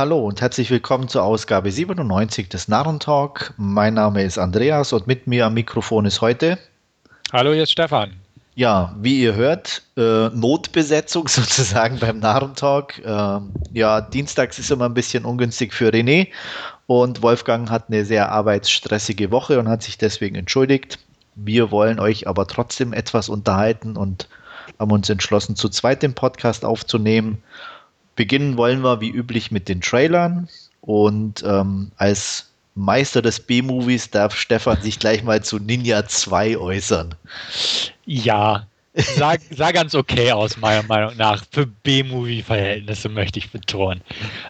Hallo und herzlich willkommen zur Ausgabe 97 des Narrentalk. Mein Name ist Andreas und mit mir am Mikrofon ist heute. Hallo, hier ist Stefan. Ja, wie ihr hört, äh, Notbesetzung sozusagen beim Narrentalk. Äh, ja, dienstags ist immer ein bisschen ungünstig für René und Wolfgang hat eine sehr arbeitsstressige Woche und hat sich deswegen entschuldigt. Wir wollen euch aber trotzdem etwas unterhalten und haben uns entschlossen, zu zweit den Podcast aufzunehmen. Beginnen wollen wir wie üblich mit den Trailern und ähm, als Meister des B-Movies darf Stefan sich gleich mal zu Ninja 2 äußern. Ja, sah, sah ganz okay aus, meiner Meinung nach. Für B-Movie-Verhältnisse möchte ich betonen.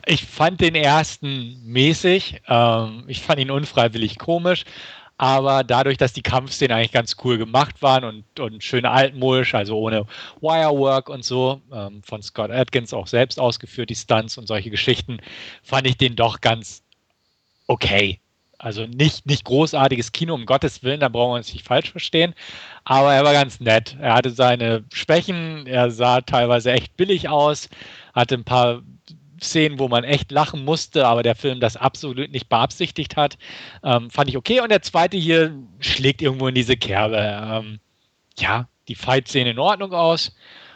Ich fand den ersten mäßig. Ähm, ich fand ihn unfreiwillig komisch aber dadurch, dass die Kampfszenen eigentlich ganz cool gemacht waren und, und schön altmodisch, also ohne Wirework und so, ähm, von Scott Atkins auch selbst ausgeführt, die Stunts und solche Geschichten, fand ich den doch ganz okay. Also nicht, nicht großartiges Kino, um Gottes Willen, da brauchen wir uns nicht falsch verstehen. Aber er war ganz nett. Er hatte seine Schwächen, er sah teilweise echt billig aus, hatte ein paar Szenen, wo man echt lachen musste, aber der Film das absolut nicht beabsichtigt hat, ähm, fand ich okay. Und der zweite hier schlägt irgendwo in diese Kerbe. Ähm, ja, die Fight sehen in Ordnung aus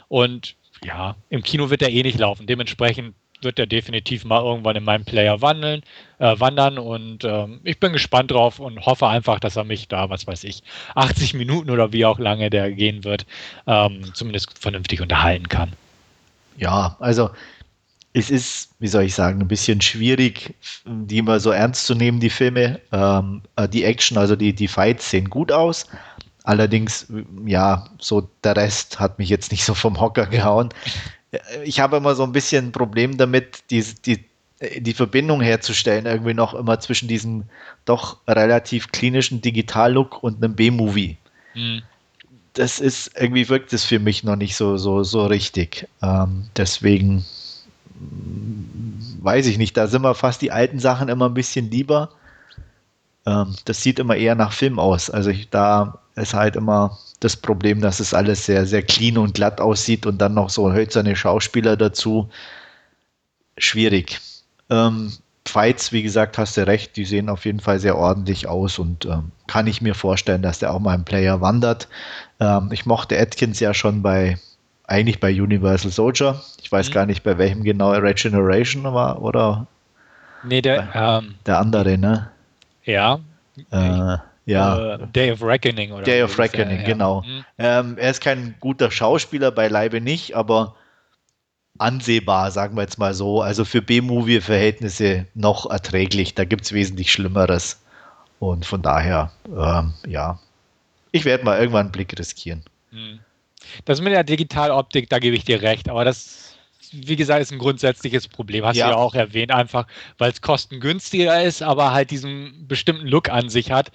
und ja, im Kino wird er eh nicht laufen. Dementsprechend wird er definitiv mal irgendwann in meinem Player wandeln, äh, wandern und ähm, ich bin gespannt drauf und hoffe einfach, dass er mich da, was weiß ich, 80 Minuten oder wie auch lange der gehen wird, ähm, zumindest vernünftig unterhalten kann. Ja, also es ist, wie soll ich sagen, ein bisschen schwierig, die immer so ernst zu nehmen, die Filme. Ähm, äh, die Action, also die, die Fights sehen gut aus. Allerdings, ja, so der Rest hat mich jetzt nicht so vom Hocker gehauen. Ich habe immer so ein bisschen ein Problem damit, die, die, die Verbindung herzustellen, irgendwie noch immer zwischen diesem doch relativ klinischen Digital-Look und einem B-Movie. Mhm. Das ist, irgendwie wirkt es für mich noch nicht so, so, so richtig. Ähm, deswegen weiß ich nicht, da sind wir fast die alten Sachen immer ein bisschen lieber. Ähm, das sieht immer eher nach Film aus. Also ich, da ist halt immer das Problem, dass es alles sehr, sehr clean und glatt aussieht und dann noch so hölzerne Schauspieler dazu. Schwierig. Ähm, Fights, wie gesagt, hast du recht, die sehen auf jeden Fall sehr ordentlich aus und ähm, kann ich mir vorstellen, dass der auch mal im Player wandert. Ähm, ich mochte Atkins ja schon bei eigentlich bei Universal Soldier. Ich weiß mhm. gar nicht, bei welchem genau Regeneration war oder. Nee, der, ähm, der andere, ne? Ja. Äh, ja. Uh, Day of Reckoning oder Day of Reckoning, ja, genau. Mhm. Ähm, er ist kein guter Schauspieler, beileibe nicht, aber ansehbar, sagen wir jetzt mal so. Also für B-Movie-Verhältnisse noch erträglich. Da gibt es wesentlich Schlimmeres. Und von daher, ähm, ja. Ich werde mal irgendwann einen Blick riskieren. Mhm. Das mit der Digitaloptik, da gebe ich dir recht, aber das, wie gesagt, ist ein grundsätzliches Problem. Hast ja. du ja auch erwähnt, einfach weil es kostengünstiger ist, aber halt diesen bestimmten Look an sich hat,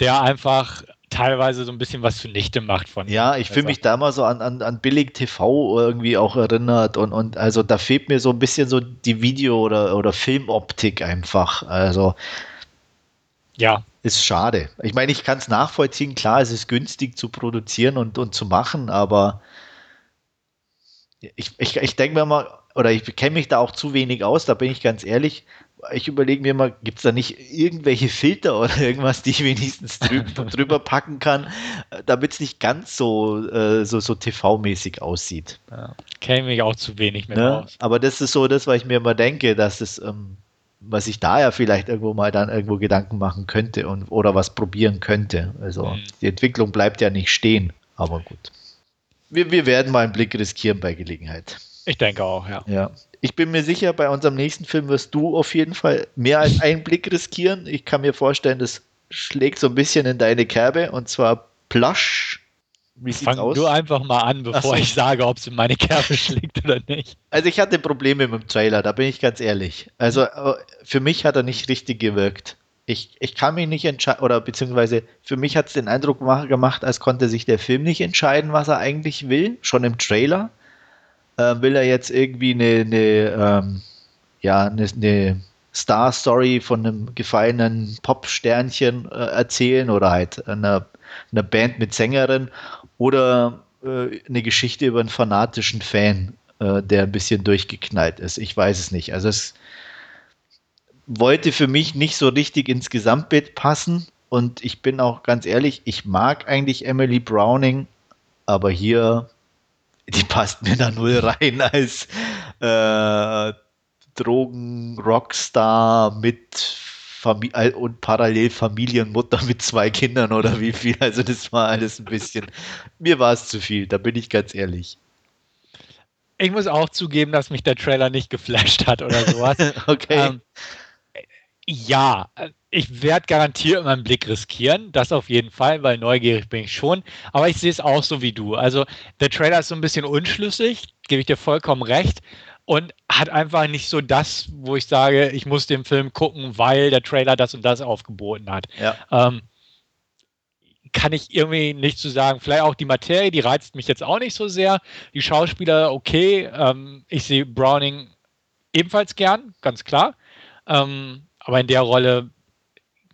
der einfach teilweise so ein bisschen was zunichte macht von Ja, ich fühle mich da mal so an, an, an billig TV irgendwie auch erinnert und, und also da fehlt mir so ein bisschen so die Video- oder, oder Filmoptik einfach. Also ja, ist schade. Ich meine, ich kann es nachvollziehen, klar, es ist günstig zu produzieren und, und zu machen, aber ich, ich, ich denke mir mal, oder ich kenne mich da auch zu wenig aus, da bin ich ganz ehrlich. Ich überlege mir mal, gibt es da nicht irgendwelche Filter oder irgendwas, die ich wenigstens drüber, drüber packen kann, damit es nicht ganz so, äh, so, so TV-mäßig aussieht. Ja, kenne mich auch zu wenig mehr ne? aus. Aber das ist so das, was ich mir immer denke, dass es ähm, was ich da ja vielleicht irgendwo mal dann irgendwo Gedanken machen könnte und oder was probieren könnte. Also mhm. die Entwicklung bleibt ja nicht stehen, aber gut. Wir, wir werden mal einen Blick riskieren bei Gelegenheit. Ich denke auch, ja. Ja. Ich bin mir sicher, bei unserem nächsten Film wirst du auf jeden Fall mehr als einen Blick riskieren. Ich kann mir vorstellen, das schlägt so ein bisschen in deine Kerbe und zwar Plush wie sieht's Fang aus? du einfach mal an, bevor so. ich sage, ob es in meine Kerbe schlägt oder nicht. Also ich hatte Probleme mit dem Trailer, da bin ich ganz ehrlich. Also äh, für mich hat er nicht richtig gewirkt. Ich, ich kann mich nicht entscheiden, oder beziehungsweise für mich hat es den Eindruck gemacht, als konnte sich der Film nicht entscheiden, was er eigentlich will, schon im Trailer. Äh, will er jetzt irgendwie eine, eine ähm, ja, eine, eine Star-Story von einem gefallenen Pop-Sternchen äh, erzählen oder halt einer, einer Band mit Sängerin oder äh, eine Geschichte über einen fanatischen Fan, äh, der ein bisschen durchgeknallt ist. Ich weiß es nicht. Also es, wollte für mich nicht so richtig ins Gesamtbild passen. Und ich bin auch ganz ehrlich, ich mag eigentlich Emily Browning, aber hier, die passt mir da null rein als äh, Drogen-Rockstar mit Familie und parallel Familienmutter mit zwei Kindern oder wie viel. Also das war alles ein bisschen, mir war es zu viel, da bin ich ganz ehrlich. Ich muss auch zugeben, dass mich der Trailer nicht geflasht hat oder sowas. okay. Ähm, ja, ich werde garantiert meinen Blick riskieren, das auf jeden Fall, weil neugierig bin ich schon. Aber ich sehe es auch so wie du. Also der Trailer ist so ein bisschen unschlüssig, gebe ich dir vollkommen recht. Und hat einfach nicht so das, wo ich sage, ich muss den Film gucken, weil der Trailer das und das aufgeboten hat. Ja. Ähm, kann ich irgendwie nicht zu sagen. Vielleicht auch die Materie, die reizt mich jetzt auch nicht so sehr. Die Schauspieler, okay. Ähm, ich sehe Browning ebenfalls gern, ganz klar. Ähm, aber in der Rolle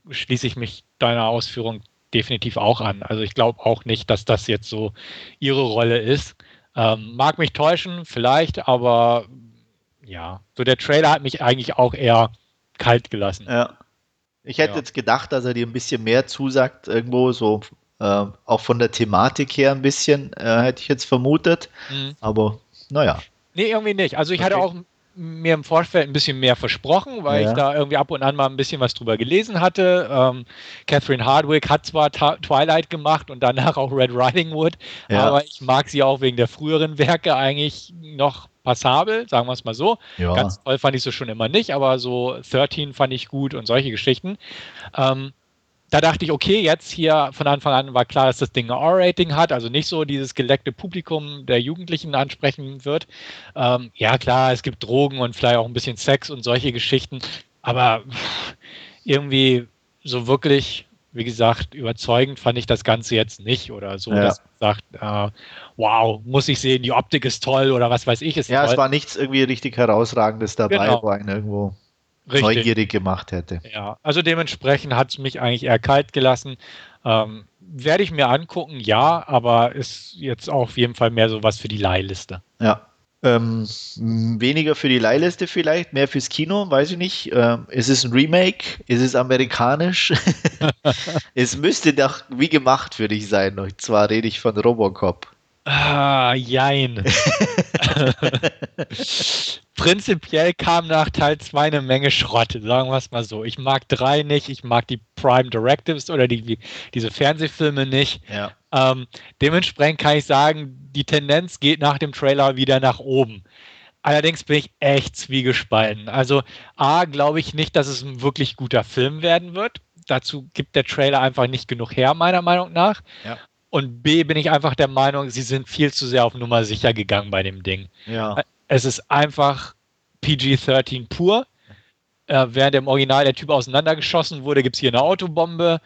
schließe ich mich deiner Ausführung definitiv auch an. Also ich glaube auch nicht, dass das jetzt so ihre Rolle ist. Ähm, mag mich täuschen, vielleicht, aber ja, so der Trailer hat mich eigentlich auch eher kalt gelassen. Ja. Ich hätte ja. jetzt gedacht, dass er dir ein bisschen mehr zusagt, irgendwo so, äh, auch von der Thematik her ein bisschen, äh, hätte ich jetzt vermutet. Mhm. Aber naja. Nee, irgendwie nicht. Also ich okay. hatte auch mir im Vorfeld ein bisschen mehr versprochen, weil ja. ich da irgendwie ab und an mal ein bisschen was drüber gelesen hatte. Ähm, Catherine Hardwick hat zwar Ta Twilight gemacht und danach auch Red Riding Hood, ja. aber ich mag sie auch wegen der früheren Werke eigentlich noch passabel, sagen wir es mal so. Ja. Ganz toll fand ich sie schon immer nicht, aber so 13 fand ich gut und solche Geschichten. Ähm, da dachte ich, okay, jetzt hier von Anfang an war klar, dass das Ding ein R-Rating hat, also nicht so dieses geleckte Publikum der Jugendlichen ansprechen wird. Ähm, ja, klar, es gibt Drogen und vielleicht auch ein bisschen Sex und solche Geschichten, aber irgendwie so wirklich, wie gesagt, überzeugend fand ich das Ganze jetzt nicht oder so, ja. dass man sagt, äh, wow, muss ich sehen, die Optik ist toll oder was weiß ich ist Ja, toll. es war nichts irgendwie richtig herausragendes dabei, genau. wo einen irgendwo Richtig. neugierig gemacht hätte. Ja, also dementsprechend hat es mich eigentlich eher kalt gelassen. Ähm, werde ich mir angucken, ja, aber ist jetzt auch auf jeden Fall mehr so was für die Leihliste. Ja. Ähm, weniger für die Leihliste vielleicht, mehr fürs Kino, weiß ich nicht. Ähm, ist es ein Remake? Ist es amerikanisch? es müsste doch wie gemacht für dich sein. Und zwar rede ich von Robocop. Ah, jein. Prinzipiell kam nach Teil 2 eine Menge Schrott, sagen wir es mal so. Ich mag 3 nicht, ich mag die Prime Directives oder die, diese Fernsehfilme nicht. Ja. Ähm, dementsprechend kann ich sagen, die Tendenz geht nach dem Trailer wieder nach oben. Allerdings bin ich echt zwiegespalten. Also A, glaube ich nicht, dass es ein wirklich guter Film werden wird. Dazu gibt der Trailer einfach nicht genug her, meiner Meinung nach. Ja. Und B bin ich einfach der Meinung, sie sind viel zu sehr auf Nummer sicher gegangen bei dem Ding. Ja. Es ist einfach PG-13 pur. Äh, während im Original der Typ auseinandergeschossen wurde, gibt es hier eine Autobombe.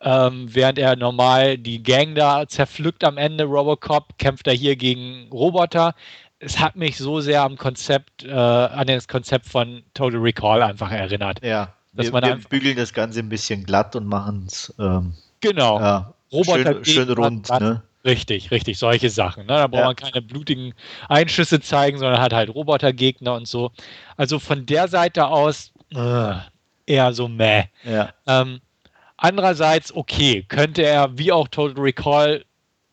Ähm, während er normal die Gang da zerpflückt am Ende, Robocop, kämpft er hier gegen Roboter. Es hat mich so sehr am Konzept, äh, an das Konzept von Total Recall einfach erinnert. Ja, dass wir, man wir bügeln das Ganze ein bisschen glatt und machen es ähm, genau. Ja, Roboter schön, schön rund. Ne? Richtig, richtig, solche Sachen. Ne? Da braucht ja. man keine blutigen Einschüsse zeigen, sondern hat halt Robotergegner und so. Also von der Seite aus äh, eher so meh. Ja. Ähm, andererseits, okay, könnte er wie auch Total Recall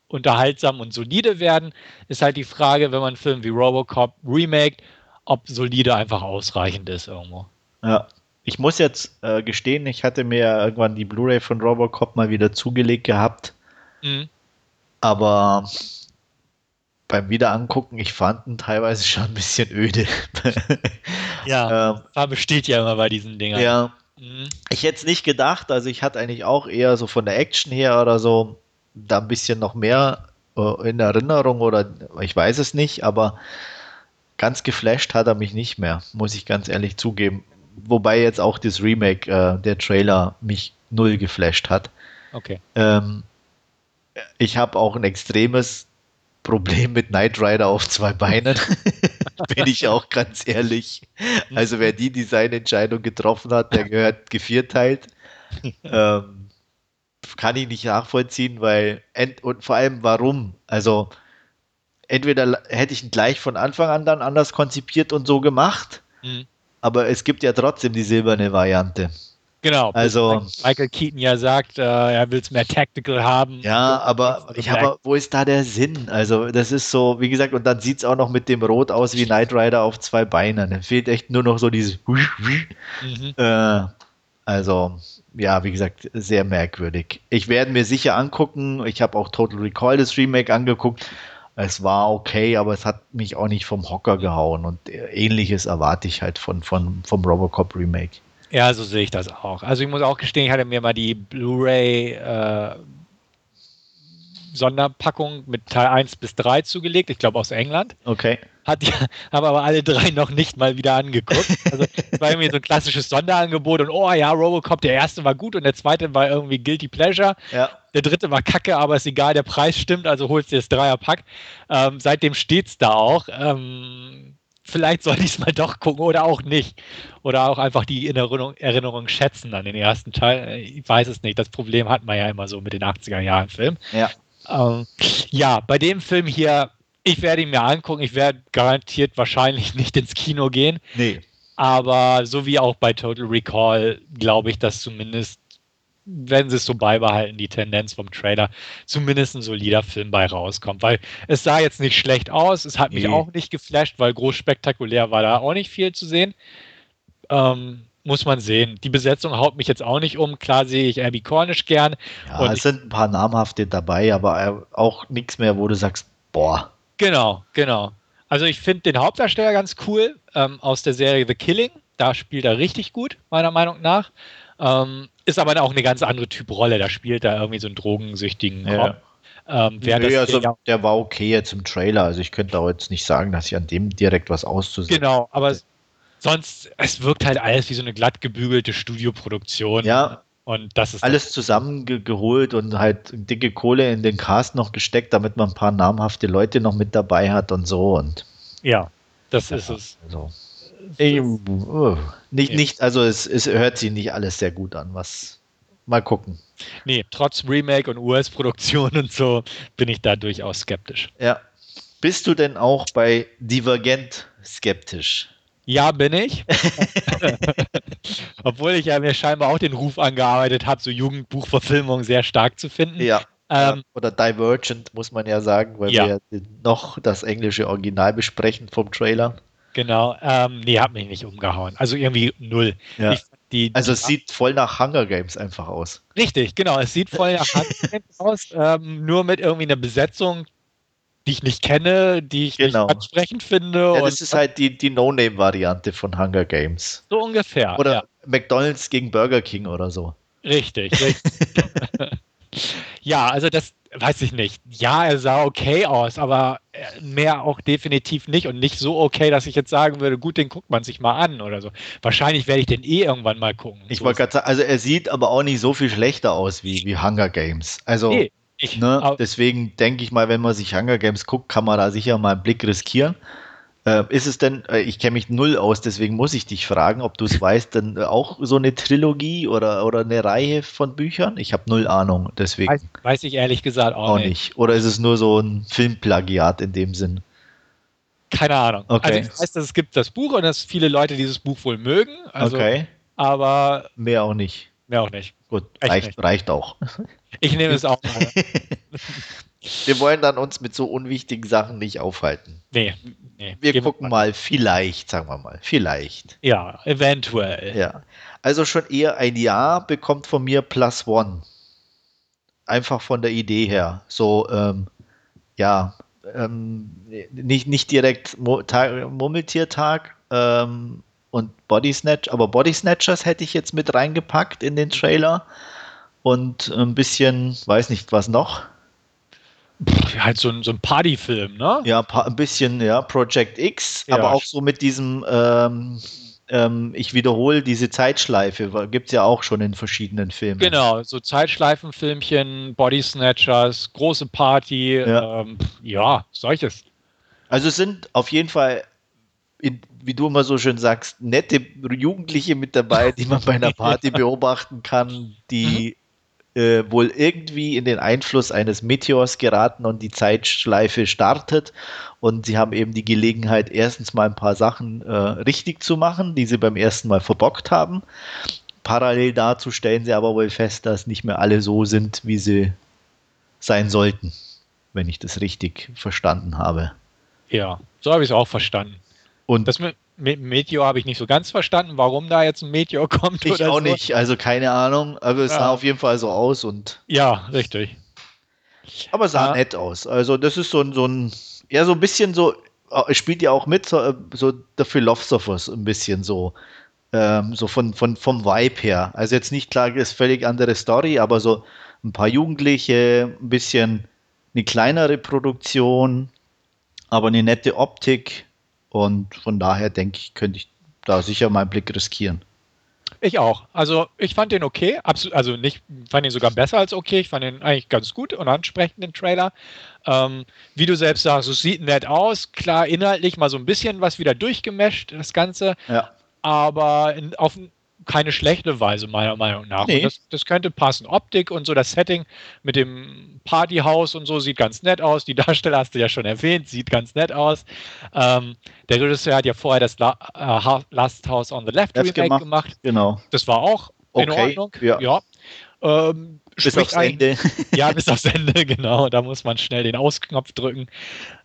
unterhaltsam und solide werden, ist halt die Frage, wenn man einen Film wie Robocop remaked, ob solide einfach ausreichend ist irgendwo. Ja. Ich muss jetzt äh, gestehen, ich hatte mir irgendwann die Blu-ray von Robocop mal wieder zugelegt gehabt. Mhm. Aber beim Wiederangucken, ich fand ihn teilweise schon ein bisschen öde. ja, ähm, Farbe steht ja immer bei diesen Dingern. Ja. Mhm. Ich hätte es nicht gedacht, also ich hatte eigentlich auch eher so von der Action her oder so da ein bisschen noch mehr äh, in Erinnerung oder ich weiß es nicht, aber ganz geflasht hat er mich nicht mehr, muss ich ganz ehrlich zugeben wobei jetzt auch das Remake, äh, der Trailer, mich null geflasht hat. Okay. Ähm, ich habe auch ein extremes Problem mit Knight Rider auf zwei Beinen. Bin ich auch ganz ehrlich. Also wer die Designentscheidung getroffen hat, der gehört gevierteilt. ähm, kann ich nicht nachvollziehen, weil und vor allem warum? Also entweder hätte ich ihn gleich von Anfang an dann anders konzipiert und so gemacht. Mhm aber es gibt ja trotzdem die silberne Variante. Genau. Also Michael Keaton ja sagt, äh, er will es mehr tactical haben. Ja, aber ich habe, wo ist da der Sinn? Also das ist so, wie gesagt, und dann sieht es auch noch mit dem Rot aus wie Knight Rider auf zwei Beinen. Da fehlt echt nur noch so dieses. Mhm. Äh, also ja, wie gesagt, sehr merkwürdig. Ich werde mir sicher angucken. Ich habe auch Total Recall das Remake angeguckt. Es war okay, aber es hat mich auch nicht vom Hocker gehauen und ähnliches erwarte ich halt von, von, vom Robocop Remake. Ja, so sehe ich das auch. Also ich muss auch gestehen, ich hatte mir mal die Blu-ray äh, Sonderpackung mit Teil 1 bis 3 zugelegt, ich glaube aus England. Okay. Hat ja, habe aber alle drei noch nicht mal wieder angeguckt. Also es war irgendwie so ein klassisches Sonderangebot und oh ja, Robocop, der erste war gut und der zweite war irgendwie Guilty Pleasure. Ja. Der dritte war kacke, aber ist egal, der Preis stimmt, also holst du das Dreierpack. Ähm, seitdem steht es da auch. Ähm, vielleicht sollte ich es mal doch gucken oder auch nicht. Oder auch einfach die Erinnerung, Erinnerung schätzen an den ersten Teil. Ich weiß es nicht. Das Problem hat man ja immer so mit den 80er Jahren Filmen. Ja. Ähm, ja, bei dem Film hier, ich werde ihn mir angucken. Ich werde garantiert wahrscheinlich nicht ins Kino gehen. Nee. Aber so wie auch bei Total Recall, glaube ich, dass zumindest wenn sie es so beibehalten, die Tendenz vom Trailer, zumindest ein solider Film bei rauskommt. Weil es sah jetzt nicht schlecht aus, es hat mich nee. auch nicht geflasht, weil groß spektakulär war da auch nicht viel zu sehen. Ähm, muss man sehen. Die Besetzung haut mich jetzt auch nicht um. Klar sehe ich Abby Cornish gern. Ja, es sind ein paar namhafte dabei, aber auch nichts mehr, wo du sagst, boah. Genau, genau. Also ich finde den Hauptdarsteller ganz cool ähm, aus der Serie The Killing. Da spielt er richtig gut, meiner Meinung nach. Ähm, ist aber auch eine ganz andere Typ Rolle. Da spielt er irgendwie so einen drogensüchtigen ja. Cop. Ähm, Nö, also, der, der war okay jetzt im Trailer. Also ich könnte auch jetzt nicht sagen, dass ich an dem direkt was auszusetzen Genau, aber sonst, es wirkt halt alles wie so eine glatt gebügelte Studioproduktion. Ja. Und das ist alles zusammengeholt und halt dicke Kohle in den Cast noch gesteckt, damit man ein paar namhafte Leute noch mit dabei hat und so. Und ja, das ja, ist es. Also. Ich, uh, nicht, nicht, also es, es hört sich nicht alles sehr gut an, was mal gucken. Nee, trotz Remake und US-Produktion und so bin ich da durchaus skeptisch. Ja. Bist du denn auch bei Divergent skeptisch? Ja, bin ich. Obwohl ich ja mir scheinbar auch den Ruf angearbeitet habe, so Jugendbuchverfilmung sehr stark zu finden. Ja. Ähm, Oder Divergent, muss man ja sagen, weil ja. wir noch das englische Original besprechen vom Trailer. Genau, ähm, nee, hat mich nicht umgehauen. Also irgendwie null. Ja. Ich, die, also es sieht voll nach Hunger Games einfach aus. Richtig, genau. Es sieht voll nach Hunger Games aus, ähm, nur mit irgendwie einer Besetzung, die ich nicht kenne, die ich genau. nicht ansprechend finde. Ja, das ist halt die, die No-Name-Variante von Hunger Games. So ungefähr. Oder ja. McDonalds gegen Burger King oder so. Richtig, richtig. ja, also das, weiß ich nicht. Ja, er sah okay aus, aber mehr auch definitiv nicht und nicht so okay, dass ich jetzt sagen würde, gut, den guckt man sich mal an oder so. Wahrscheinlich werde ich den eh irgendwann mal gucken. Ich wollte gerade sagen, also er sieht aber auch nicht so viel schlechter aus wie, wie Hunger Games. Also nee, ich, ne, deswegen denke ich mal, wenn man sich Hunger Games guckt, kann man da sicher mal einen Blick riskieren. Äh, ist es denn, äh, ich kenne mich null aus, deswegen muss ich dich fragen, ob du es weißt, denn auch so eine Trilogie oder, oder eine Reihe von Büchern? Ich habe null Ahnung, deswegen. Weiß, weiß, ich ehrlich gesagt auch, auch nicht. nicht. Oder ist es nur so ein Filmplagiat in dem Sinn? Keine Ahnung. Okay. Also ich weiß, dass es gibt das Buch und dass viele Leute dieses Buch wohl mögen. Also, okay. Aber. Mehr auch nicht. Mehr auch nicht. Gut, reicht, reicht auch. Ich nehme es auch mal. Wir wollen dann uns mit so unwichtigen Sachen nicht aufhalten. Nee. nee wir gucken mal, vielleicht, sagen wir mal, vielleicht. Ja, eventuell. Ja. Also schon eher ein Ja bekommt von mir Plus One. Einfach von der Idee her. So, ähm, ja, ähm, nicht, nicht direkt Murmeltiertag ähm, und Body Snatch, aber Body Snatchers hätte ich jetzt mit reingepackt in den Trailer. Und ein bisschen, weiß nicht, was noch halt so ein, so ein Partyfilm, ne? Ja, ein bisschen, ja, Project X, ja. aber auch so mit diesem, ähm, ähm, ich wiederhole diese Zeitschleife, gibt es ja auch schon in verschiedenen Filmen. Genau, so Zeitschleifenfilmchen, Body Snatchers, große Party, ja, ähm, ja solches. Also es sind auf jeden Fall, in, wie du immer so schön sagst, nette Jugendliche mit dabei, die man bei einer Party beobachten kann, die mhm äh, wohl irgendwie in den Einfluss eines Meteors geraten und die Zeitschleife startet. Und sie haben eben die Gelegenheit, erstens mal ein paar Sachen äh, richtig zu machen, die sie beim ersten Mal verbockt haben. Parallel dazu stellen sie aber wohl fest, dass nicht mehr alle so sind, wie sie sein sollten, wenn ich das richtig verstanden habe. Ja, so habe ich es auch verstanden. Und das mit, mit Meteor habe ich nicht so ganz verstanden, warum da jetzt ein Meteor kommt. Ich auch so. nicht, also keine Ahnung, aber es ja. sah auf jeden Fall so aus und. Ja, richtig. Aber sah ja. nett aus. Also, das ist so ein, so ein, ja, so ein bisschen so, äh, spielt ja auch mit, so, so The Philosophers ein bisschen so. Ähm, so von, von, vom Vibe her. Also jetzt nicht klar, ist völlig andere Story, aber so ein paar Jugendliche, ein bisschen eine kleinere Produktion, aber eine nette Optik und von daher denke ich, könnte ich da sicher mal einen Blick riskieren. Ich auch. Also ich fand den okay, absolut, also nicht, fand ihn sogar besser als okay. Ich fand ihn eigentlich ganz gut und ansprechend den Trailer. Ähm, wie du selbst sagst, es sieht nett aus. Klar, inhaltlich mal so ein bisschen was wieder durchgemescht, das Ganze. Ja. Aber in, auf keine schlechte Weise, meiner Meinung nach. Nee. Das, das, könnte passen. Optik und so, das Setting mit dem Partyhaus und so sieht ganz nett aus. Die Darsteller hast du ja schon erwähnt, sieht ganz nett aus. Ähm, der Regisseur hat ja vorher das La uh, Last House on the Left Remake gemacht. gemacht. Genau. Das war auch okay. in Ordnung. Ja. ja. Ähm, bis aufs Ende. ja, bis aufs Ende, genau. Da muss man schnell den Ausknopf drücken.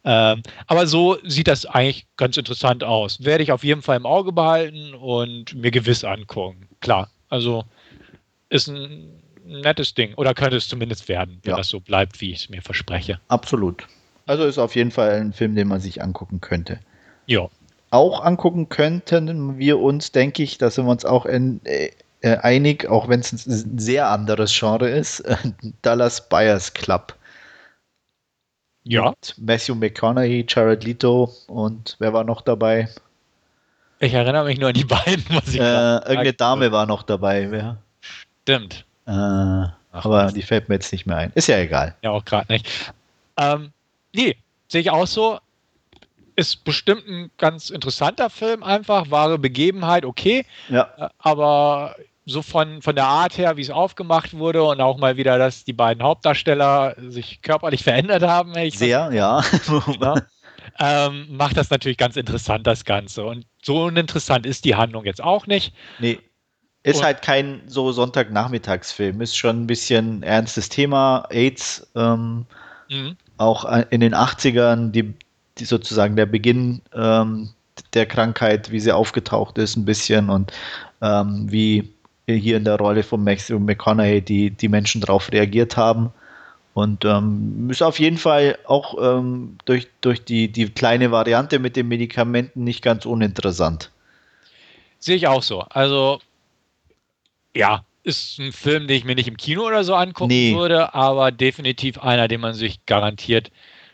Ähm, aber so sieht das eigentlich ganz interessant aus. Werde ich auf jeden Fall im Auge behalten und mir gewiss angucken. Klar, also ist ein nettes Ding. Oder könnte es zumindest werden, wenn ja. das so bleibt, wie ich es mir verspreche. Absolut. Also ist auf jeden Fall ein Film, den man sich angucken könnte. Ja. Auch angucken könnten wir uns, denke ich, da sind wir uns auch in, äh, einig, auch wenn es ein sehr anderes Genre ist, äh, Dallas Buyers Club. Ja. Mit Matthew McConaughey, Jared Leto und wer war noch dabei? Ich erinnere mich nur an die beiden. Was ich äh, irgendeine Dame war noch dabei. Wer? Stimmt. Äh, aber was. die fällt mir jetzt nicht mehr ein. Ist ja egal. Ja, auch gerade nicht. Ähm, nee, sehe ich auch so. Ist bestimmt ein ganz interessanter Film, einfach. Wahre Begebenheit, okay. Ja. Äh, aber so von, von der Art her, wie es aufgemacht wurde und auch mal wieder, dass die beiden Hauptdarsteller sich körperlich verändert haben. Sehr, ja. ja ähm, macht das natürlich ganz interessant, das Ganze. Und so uninteressant ist die Handlung jetzt auch nicht. Nee. Ist und, halt kein so Sonntagnachmittagsfilm, ist schon ein bisschen ernstes Thema, AIDS, ähm, mhm. auch in den 80ern, die, die sozusagen der Beginn ähm, der Krankheit, wie sie aufgetaucht ist, ein bisschen und ähm, wie hier in der Rolle von Matthew McConaughey die, die Menschen darauf reagiert haben. Und ähm, ist auf jeden Fall auch ähm, durch, durch die, die kleine Variante mit den Medikamenten nicht ganz uninteressant. Sehe ich auch so. Also, ja, ist ein Film, den ich mir nicht im Kino oder so angucken nee. würde, aber definitiv einer, den man sich garantiert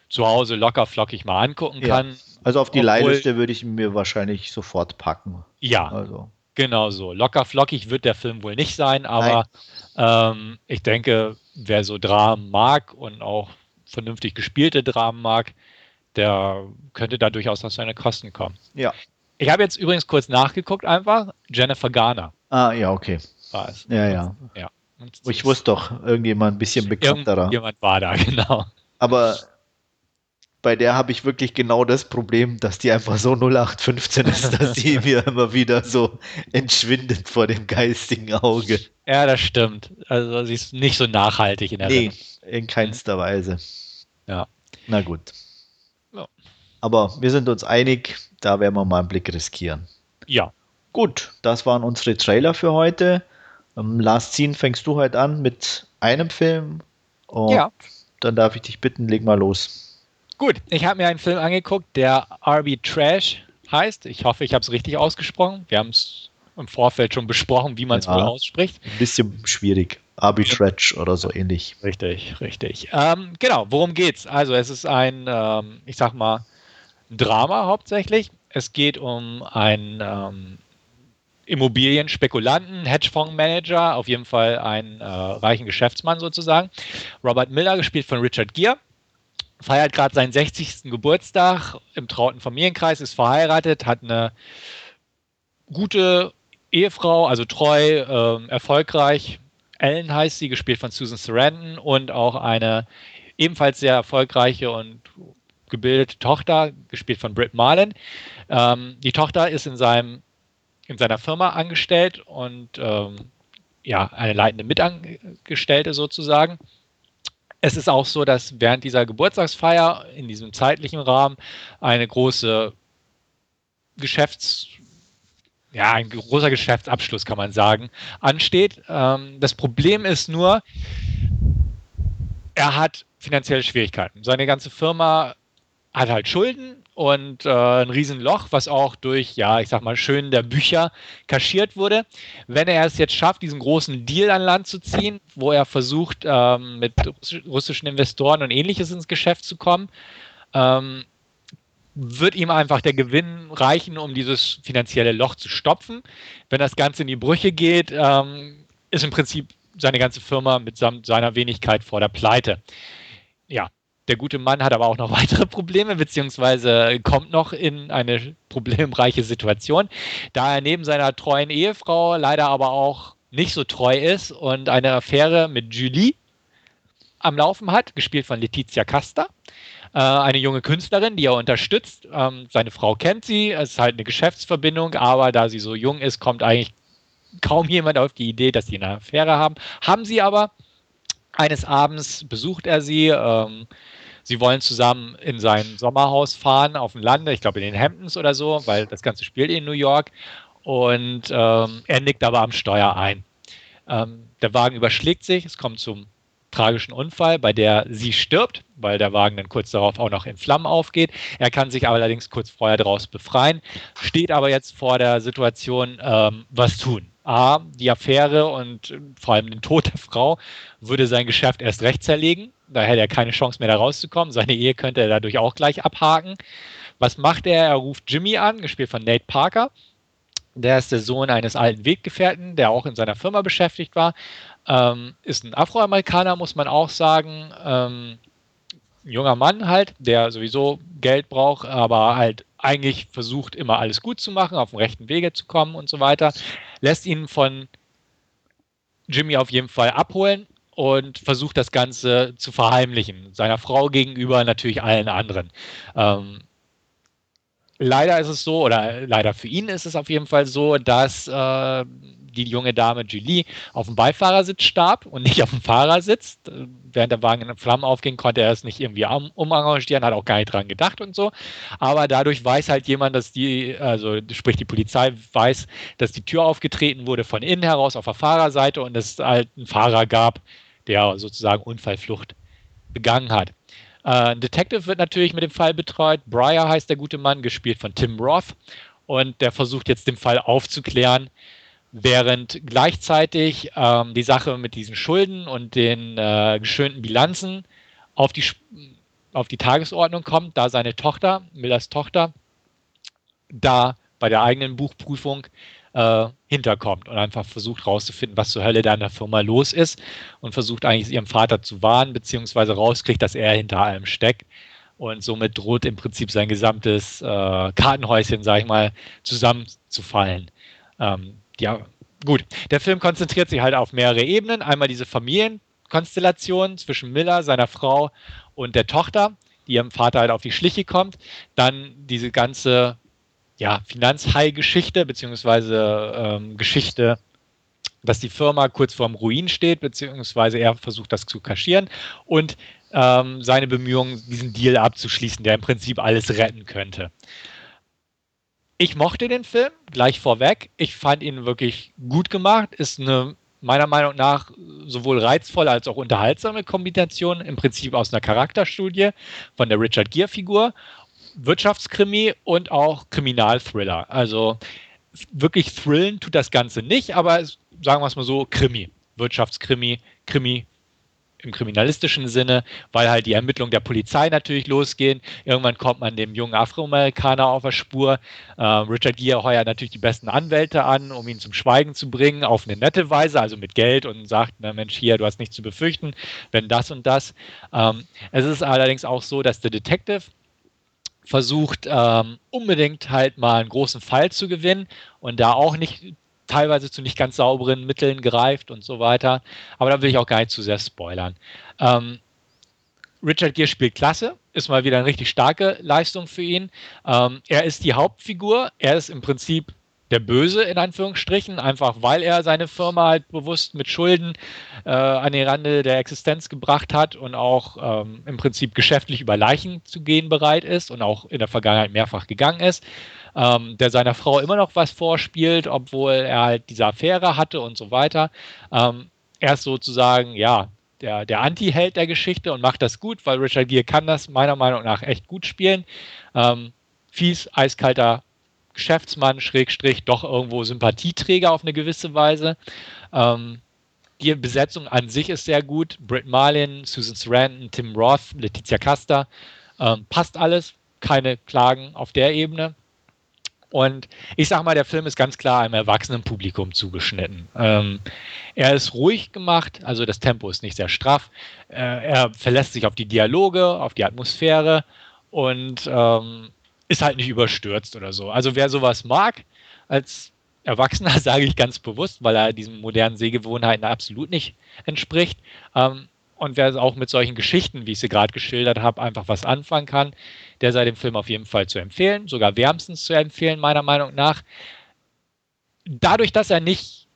zu Hause locker flockig mal angucken kann. Also auf die Leihliste würde ich mir wahrscheinlich sofort packen. Ja. Also. Genau so. Locker flockig wird der Film wohl nicht sein, aber ähm, ich denke, wer so Dramen mag und auch vernünftig gespielte Dramen mag, der könnte da durchaus auf seine Kosten kommen. Ja. Ich habe jetzt übrigens kurz nachgeguckt, einfach Jennifer Garner. Ah, ja, okay. War es. Ja, ja. ja. ich wusste doch, irgendjemand ein bisschen bekannterer. Irgendjemand war da, genau. Aber bei der habe ich wirklich genau das Problem, dass die einfach so 0815 ist, dass sie mir immer wieder so entschwindet vor dem geistigen Auge. Ja, das stimmt. Also sie ist nicht so nachhaltig in der Nee, in keinster Weise. Ja. Na gut. Ja. Aber wir sind uns einig, da werden wir mal einen Blick riskieren. Ja. Gut, das waren unsere Trailer für heute. Ähm, Last Scene fängst du heute an mit einem Film. Und ja. dann darf ich dich bitten, leg mal los. Gut, ich habe mir einen Film angeguckt, der RB Trash heißt. Ich hoffe, ich habe es richtig ausgesprochen. Wir haben es im Vorfeld schon besprochen, wie man es ja, wohl ausspricht. Ein bisschen schwierig. Arbitrage oder so ähnlich. Richtig, richtig. Ähm, genau, worum geht's? Also es ist ein, ähm, ich sag mal, Drama hauptsächlich. Es geht um einen ähm, Immobilienspekulanten, Hedgefondsmanager, auf jeden Fall einen äh, reichen Geschäftsmann sozusagen. Robert Miller, gespielt von Richard Gere feiert gerade seinen 60. Geburtstag im trauten Familienkreis, ist verheiratet, hat eine gute Ehefrau, also treu, äh, erfolgreich. Ellen heißt sie, gespielt von Susan Sarandon und auch eine ebenfalls sehr erfolgreiche und gebildete Tochter, gespielt von Britt Marlin. Ähm, die Tochter ist in, seinem, in seiner Firma angestellt und ähm, ja, eine leitende Mitangestellte sozusagen. Es ist auch so, dass während dieser Geburtstagsfeier in diesem zeitlichen Rahmen eine große Geschäfts- ja, ein großer Geschäftsabschluss, kann man sagen, ansteht. Ähm, das Problem ist nur, er hat finanzielle Schwierigkeiten. Seine ganze Firma hat halt Schulden und äh, ein Riesenloch, was auch durch, ja, ich sag mal, schön der Bücher kaschiert wurde. Wenn er es jetzt schafft, diesen großen Deal an Land zu ziehen, wo er versucht, ähm, mit russischen Investoren und ähnliches ins Geschäft zu kommen, ähm, wird ihm einfach der Gewinn reichen, um dieses finanzielle Loch zu stopfen. Wenn das Ganze in die Brüche geht, ähm, ist im Prinzip seine ganze Firma mitsamt seiner Wenigkeit vor der Pleite. Ja, der gute Mann hat aber auch noch weitere Probleme, beziehungsweise kommt noch in eine problemreiche Situation, da er neben seiner treuen Ehefrau leider aber auch nicht so treu ist und eine Affäre mit Julie am Laufen hat, gespielt von Letizia Casta äh, eine junge Künstlerin, die er unterstützt. Ähm, seine Frau kennt sie, es ist halt eine Geschäftsverbindung, aber da sie so jung ist, kommt eigentlich kaum jemand auf die Idee, dass sie eine Affäre haben. Haben sie aber. Eines Abends besucht er sie. Sie wollen zusammen in sein Sommerhaus fahren auf dem Lande, ich glaube in den Hamptons oder so, weil das Ganze spielt in New York. Und ähm, er nickt aber am Steuer ein. Ähm, der Wagen überschlägt sich, es kommt zum tragischen Unfall, bei der sie stirbt, weil der Wagen dann kurz darauf auch noch in Flammen aufgeht. Er kann sich allerdings kurz vorher daraus befreien, steht aber jetzt vor der Situation, ähm, was tun. A, die Affäre und äh, vor allem den Tod der Frau würde sein Geschäft erst recht zerlegen. Da hätte er keine Chance mehr da rauszukommen. Seine Ehe könnte er dadurch auch gleich abhaken. Was macht er? Er ruft Jimmy an, gespielt von Nate Parker. Der ist der Sohn eines alten Weggefährten, der auch in seiner Firma beschäftigt war. Ähm, ist ein Afroamerikaner, muss man auch sagen. Ähm, ein junger Mann halt, der sowieso Geld braucht, aber halt eigentlich versucht, immer alles gut zu machen, auf dem rechten Wege zu kommen und so weiter. Lässt ihn von Jimmy auf jeden Fall abholen und versucht das Ganze zu verheimlichen. Seiner Frau gegenüber, natürlich allen anderen. Ähm, leider ist es so, oder leider für ihn ist es auf jeden Fall so, dass äh, die junge Dame Julie auf dem Beifahrersitz starb und nicht auf dem Fahrersitz. Während der Wagen in Flammen aufging, konnte er es nicht irgendwie umarrangieren, hat auch gar nicht dran gedacht und so. Aber dadurch weiß halt jemand, dass die, also sprich die Polizei weiß, dass die Tür aufgetreten wurde von innen heraus auf der Fahrerseite und es halt einen Fahrer gab, der sozusagen Unfallflucht begangen hat. Äh, ein Detective wird natürlich mit dem Fall betreut. Briar heißt der gute Mann, gespielt von Tim Roth. Und der versucht jetzt den Fall aufzuklären während gleichzeitig ähm, die Sache mit diesen Schulden und den äh, geschönten Bilanzen auf die, auf die Tagesordnung kommt, da seine Tochter, Millers Tochter, da bei der eigenen Buchprüfung äh, hinterkommt und einfach versucht herauszufinden, was zur Hölle da in der Firma los ist und versucht eigentlich ihrem Vater zu warnen, beziehungsweise rauskriegt, dass er hinter allem steckt. Und somit droht im Prinzip sein gesamtes äh, Kartenhäuschen, sag ich mal, zusammenzufallen. Ähm, ja, gut. Der Film konzentriert sich halt auf mehrere Ebenen. Einmal diese Familienkonstellation zwischen Miller, seiner Frau und der Tochter, die ihrem Vater halt auf die Schliche kommt. Dann diese ganze ja, Finanzhai-Geschichte, beziehungsweise ähm, Geschichte, dass die Firma kurz vorm Ruin steht, beziehungsweise er versucht, das zu kaschieren. Und ähm, seine Bemühungen, diesen Deal abzuschließen, der im Prinzip alles retten könnte ich mochte den Film, gleich vorweg. Ich fand ihn wirklich gut gemacht. Ist eine, meiner Meinung nach, sowohl reizvolle als auch unterhaltsame Kombination, im Prinzip aus einer Charakterstudie von der Richard Gere-Figur, Wirtschaftskrimi und auch Kriminalthriller. Also wirklich thrillen tut das Ganze nicht, aber sagen wir es mal so, Krimi. Wirtschaftskrimi, Krimi im kriminalistischen Sinne, weil halt die Ermittlungen der Polizei natürlich losgehen. Irgendwann kommt man dem jungen Afroamerikaner auf der Spur. Äh, Richard Gere heuert natürlich die besten Anwälte an, um ihn zum Schweigen zu bringen, auf eine nette Weise, also mit Geld und sagt, na Mensch, hier, du hast nichts zu befürchten, wenn das und das. Ähm, es ist allerdings auch so, dass der Detective versucht ähm, unbedingt halt mal einen großen Fall zu gewinnen und da auch nicht teilweise zu nicht ganz sauberen Mitteln greift und so weiter. Aber da will ich auch gar nicht zu sehr spoilern. Ähm, Richard Gere spielt klasse, ist mal wieder eine richtig starke Leistung für ihn. Ähm, er ist die Hauptfigur, er ist im Prinzip der Böse in Anführungsstrichen, einfach weil er seine Firma halt bewusst mit Schulden äh, an den Rande der Existenz gebracht hat und auch ähm, im Prinzip geschäftlich über Leichen zu gehen bereit ist und auch in der Vergangenheit mehrfach gegangen ist, ähm, der seiner Frau immer noch was vorspielt, obwohl er halt diese Affäre hatte und so weiter. Ähm, er ist sozusagen, ja, der, der Anti-Held der Geschichte und macht das gut, weil Richard Gere kann das meiner Meinung nach echt gut spielen. Ähm, fies, eiskalter Geschäftsmann, Schrägstrich, doch irgendwo Sympathieträger auf eine gewisse Weise. Ähm, die Besetzung an sich ist sehr gut. Britt Marlin, Susan Sarandon, Tim Roth, Letizia Casta. Ähm, passt alles. Keine Klagen auf der Ebene. Und ich sag mal, der Film ist ganz klar einem erwachsenen Publikum zugeschnitten. Ähm, er ist ruhig gemacht, also das Tempo ist nicht sehr straff. Äh, er verlässt sich auf die Dialoge, auf die Atmosphäre und ähm, ist halt nicht überstürzt oder so. Also wer sowas mag, als Erwachsener sage ich ganz bewusst, weil er diesen modernen Sehgewohnheiten absolut nicht entspricht. Ähm, und wer auch mit solchen Geschichten, wie ich sie gerade geschildert habe, einfach was anfangen kann, der sei dem Film auf jeden Fall zu empfehlen, sogar wärmstens zu empfehlen, meiner Meinung nach. Dadurch, dass er nicht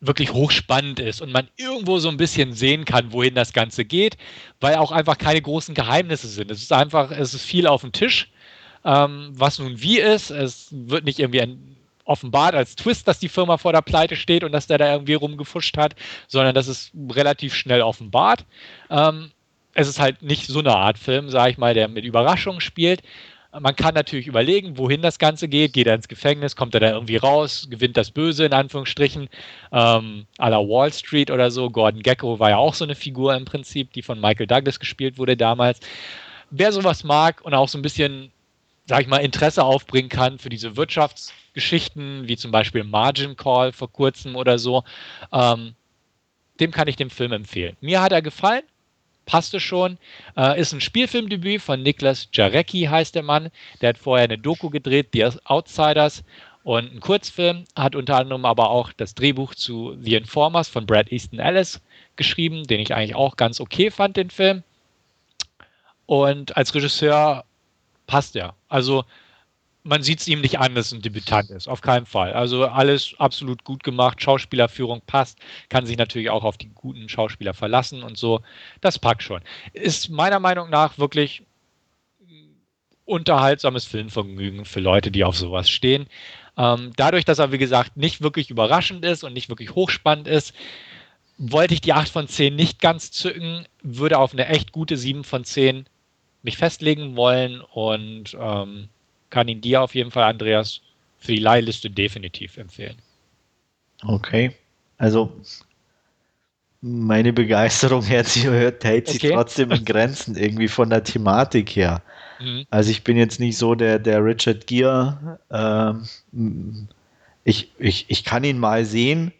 wirklich hochspannend ist und man irgendwo so ein bisschen sehen kann, wohin das Ganze geht, weil auch einfach keine großen Geheimnisse sind. Es ist einfach, es ist viel auf dem Tisch, ähm, was nun wie ist. Es wird nicht irgendwie ein, offenbart als Twist, dass die Firma vor der Pleite steht und dass der da irgendwie rumgefuscht hat, sondern das ist relativ schnell offenbart. Ähm, es ist halt nicht so eine Art Film, sage ich mal, der mit Überraschungen spielt. Man kann natürlich überlegen, wohin das Ganze geht. Geht er ins Gefängnis, kommt er da irgendwie raus, gewinnt das Böse in Anführungsstrichen, ähm, à la Wall Street oder so. Gordon Gecko war ja auch so eine Figur im Prinzip, die von Michael Douglas gespielt wurde damals. Wer sowas mag und auch so ein bisschen, sag ich mal, Interesse aufbringen kann für diese Wirtschaftsgeschichten, wie zum Beispiel Margin Call vor kurzem oder so, ähm, dem kann ich den Film empfehlen. Mir hat er gefallen passte schon. Äh, ist ein Spielfilmdebüt von Niklas Jarecki, heißt der Mann. Der hat vorher eine Doku gedreht, The Outsiders und einen Kurzfilm, hat unter anderem aber auch das Drehbuch zu The Informers von Brad Easton Ellis geschrieben, den ich eigentlich auch ganz okay fand, den Film. Und als Regisseur passt er. Also man sieht es ihm nicht an, dass es ein Debütant ist. Auf keinen Fall. Also alles absolut gut gemacht. Schauspielerführung passt. Kann sich natürlich auch auf die guten Schauspieler verlassen und so. Das packt schon. Ist meiner Meinung nach wirklich unterhaltsames Filmvergnügen für Leute, die auf sowas stehen. Ähm, dadurch, dass er, wie gesagt, nicht wirklich überraschend ist und nicht wirklich hochspannend ist, wollte ich die 8 von 10 nicht ganz zücken, würde auf eine echt gute 7 von 10 mich festlegen wollen und ähm, kann ihn dir auf jeden Fall, Andreas, für die Leihliste definitiv empfehlen. Okay. Also meine Begeisterung hält sich, hält sich okay. trotzdem in Grenzen, irgendwie von der Thematik her. Mhm. Also ich bin jetzt nicht so der, der Richard Gere. Ähm, ich, ich, ich kann ihn mal sehen,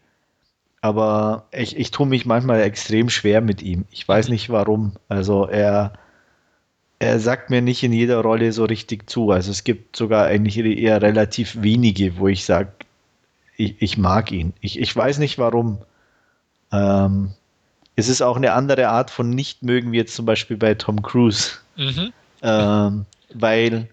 aber ich, ich tue mich manchmal extrem schwer mit ihm. Ich weiß nicht warum. Also er, er sagt mir nicht in jeder Rolle so richtig zu. Also es gibt sogar eigentlich eher relativ wenige, wo ich sage, ich, ich, mag ihn. Ich, ich weiß nicht warum. Ähm, es ist auch eine andere Art von Nichtmögen, wie jetzt zum Beispiel bei Tom Cruise. Mhm. Ähm, weil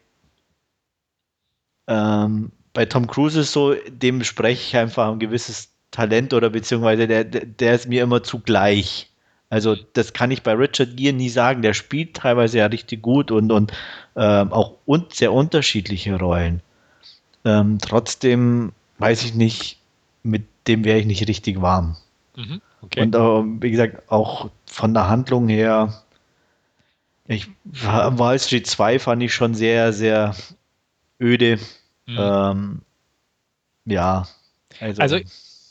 ähm, bei Tom Cruise ist so, dem spreche ich einfach ein gewisses Talent oder beziehungsweise der, der ist mir immer zu gleich. Also das kann ich bei Richard Gere nie sagen. Der spielt teilweise ja richtig gut und, und ähm, auch un sehr unterschiedliche Rollen. Ähm, trotzdem weiß ich nicht, mit dem wäre ich nicht richtig warm. Mhm, okay. Und äh, wie gesagt, auch von der Handlung her, ich, Wall Street 2 fand ich schon sehr, sehr öde. Mhm. Ähm, ja. Also, also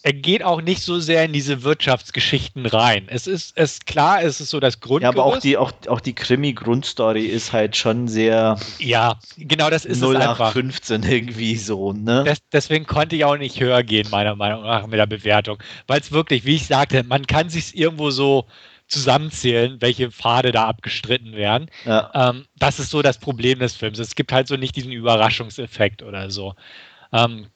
er geht auch nicht so sehr in diese Wirtschaftsgeschichten rein. Es ist, es klar, es ist so das Grundgerüst. Ja, aber auch die, auch, auch die Krimi-Grundstory ist halt schon sehr. Ja, genau das ist 0815 irgendwie so, ne? Das, deswegen konnte ich auch nicht höher gehen, meiner Meinung nach, mit der Bewertung. Weil es wirklich, wie ich sagte, man kann sich irgendwo so zusammenzählen, welche Pfade da abgestritten werden. Ja. Ähm, das ist so das Problem des Films. Es gibt halt so nicht diesen Überraschungseffekt oder so. Ähm,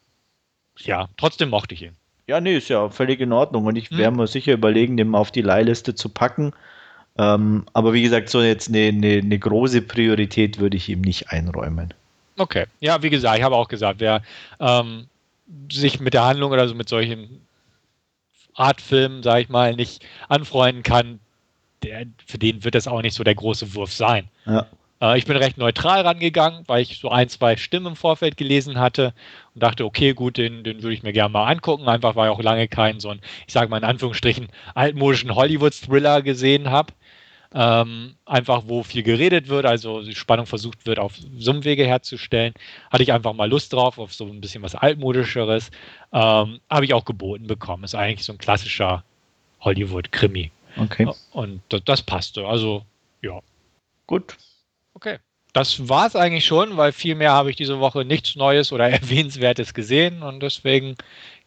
ja, trotzdem mochte ich ihn. Ja, nee, ist ja völlig in Ordnung. Und ich hm. werde mir sicher überlegen, den mal auf die Leihliste zu packen. Ähm, aber wie gesagt, so jetzt eine, eine, eine große Priorität würde ich ihm nicht einräumen. Okay, ja, wie gesagt, ich habe auch gesagt, wer ähm, sich mit der Handlung oder so mit solchen Artfilmen, sage ich mal, nicht anfreunden kann, der, für den wird das auch nicht so der große Wurf sein. Ja. Äh, ich bin recht neutral rangegangen, weil ich so ein, zwei Stimmen im Vorfeld gelesen hatte und dachte, okay, gut, den, den würde ich mir gerne mal angucken, einfach weil ich auch lange keinen so einen, ich sage mal in Anführungsstrichen, altmodischen Hollywood-Thriller gesehen habe. Ähm, einfach wo viel geredet wird, also die Spannung versucht wird, auf Summwege herzustellen. Hatte ich einfach mal Lust drauf, auf so ein bisschen was altmodischeres. Ähm, Habe ich auch geboten bekommen. Ist eigentlich so ein klassischer Hollywood-Krimi. Okay. Und das passte. Also, ja. Gut. Okay. Das war es eigentlich schon, weil viel mehr habe ich diese Woche nichts Neues oder Erwähnenswertes gesehen und deswegen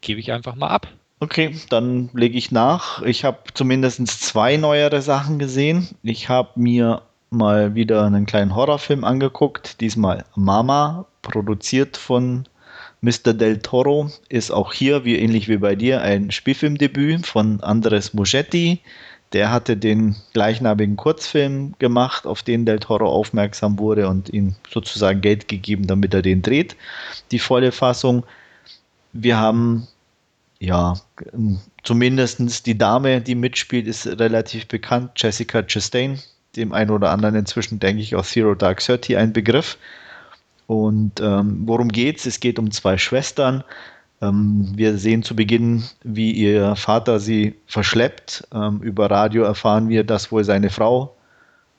gebe ich einfach mal ab. Okay, dann lege ich nach. Ich habe zumindest zwei neuere Sachen gesehen. Ich habe mir mal wieder einen kleinen Horrorfilm angeguckt. Diesmal Mama, produziert von Mr. Del Toro. Ist auch hier, wie ähnlich wie bei dir, ein Spielfilmdebüt von Andres Muschetti. Der hatte den gleichnamigen Kurzfilm gemacht, auf den Del Toro aufmerksam wurde und ihm sozusagen Geld gegeben, damit er den dreht. Die volle Fassung. Wir haben ja, zumindest die Dame, die mitspielt, ist relativ bekannt. Jessica Chastain, dem einen oder anderen inzwischen, denke ich, aus Zero Dark Thirty ein Begriff. Und ähm, worum geht's? Es geht um zwei Schwestern. Ähm, wir sehen zu Beginn, wie ihr Vater sie verschleppt. Ähm, über Radio erfahren wir, dass wohl seine Frau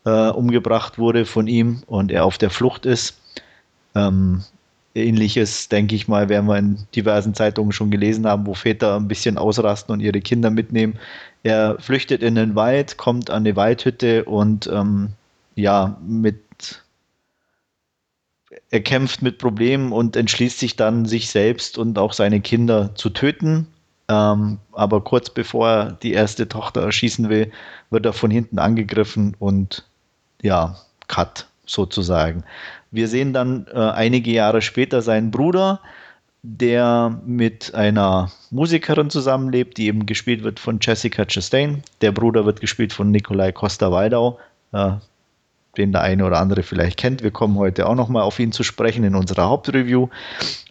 äh, umgebracht wurde von ihm und er auf der Flucht ist. Ähm, Ähnliches, denke ich mal, werden wir in diversen Zeitungen schon gelesen haben, wo Väter ein bisschen ausrasten und ihre Kinder mitnehmen. Er flüchtet in den Wald, kommt an die Waldhütte und ähm, ja, mit er kämpft mit Problemen und entschließt sich dann, sich selbst und auch seine Kinder zu töten. Ähm, aber kurz bevor er die erste Tochter erschießen will, wird er von hinten angegriffen und ja, Cut sozusagen. Wir sehen dann äh, einige Jahre später seinen Bruder, der mit einer Musikerin zusammenlebt, die eben gespielt wird von Jessica Chastain. Der Bruder wird gespielt von Nikolai Costa-Waldau, äh, den der eine oder andere vielleicht kennt. Wir kommen heute auch nochmal auf ihn zu sprechen in unserer Hauptreview.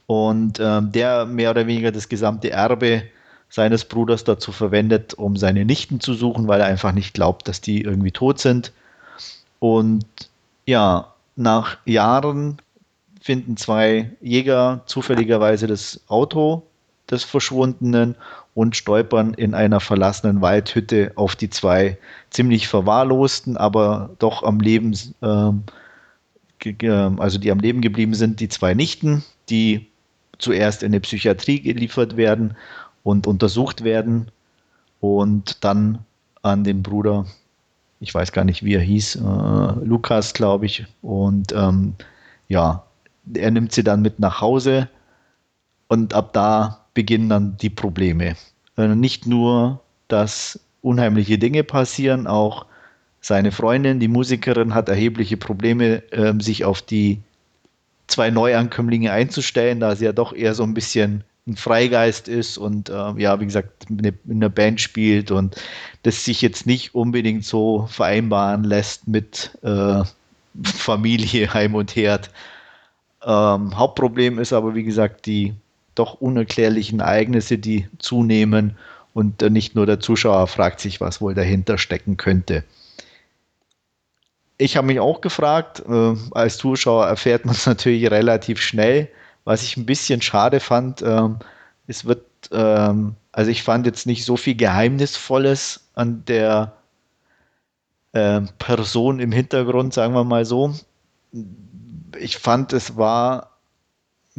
Und äh, der mehr oder weniger das gesamte Erbe seines Bruders dazu verwendet, um seine Nichten zu suchen, weil er einfach nicht glaubt, dass die irgendwie tot sind. Und ja, nach Jahren finden zwei Jäger zufälligerweise das Auto des Verschwundenen und stolpern in einer verlassenen Waldhütte auf die zwei ziemlich verwahrlosten, aber doch am Leben, äh, also die am Leben geblieben sind, die zwei Nichten, die zuerst in die Psychiatrie geliefert werden und untersucht werden und dann an den Bruder ich weiß gar nicht, wie er hieß, äh, Lukas, glaube ich. Und ähm, ja, er nimmt sie dann mit nach Hause und ab da beginnen dann die Probleme. Äh, nicht nur, dass unheimliche Dinge passieren, auch seine Freundin, die Musikerin, hat erhebliche Probleme, äh, sich auf die zwei Neuankömmlinge einzustellen, da sie ja doch eher so ein bisschen ein Freigeist ist und äh, ja, wie gesagt, in einer Band spielt und das sich jetzt nicht unbedingt so vereinbaren lässt mit äh, Familie, Heim und Herd. Ähm, Hauptproblem ist aber, wie gesagt, die doch unerklärlichen Ereignisse, die zunehmen und äh, nicht nur der Zuschauer fragt sich, was wohl dahinter stecken könnte. Ich habe mich auch gefragt, äh, als Zuschauer erfährt man es natürlich relativ schnell, was ich ein bisschen schade fand, ähm, es wird, ähm, also ich fand jetzt nicht so viel Geheimnisvolles an der äh, Person im Hintergrund, sagen wir mal so. Ich fand, es war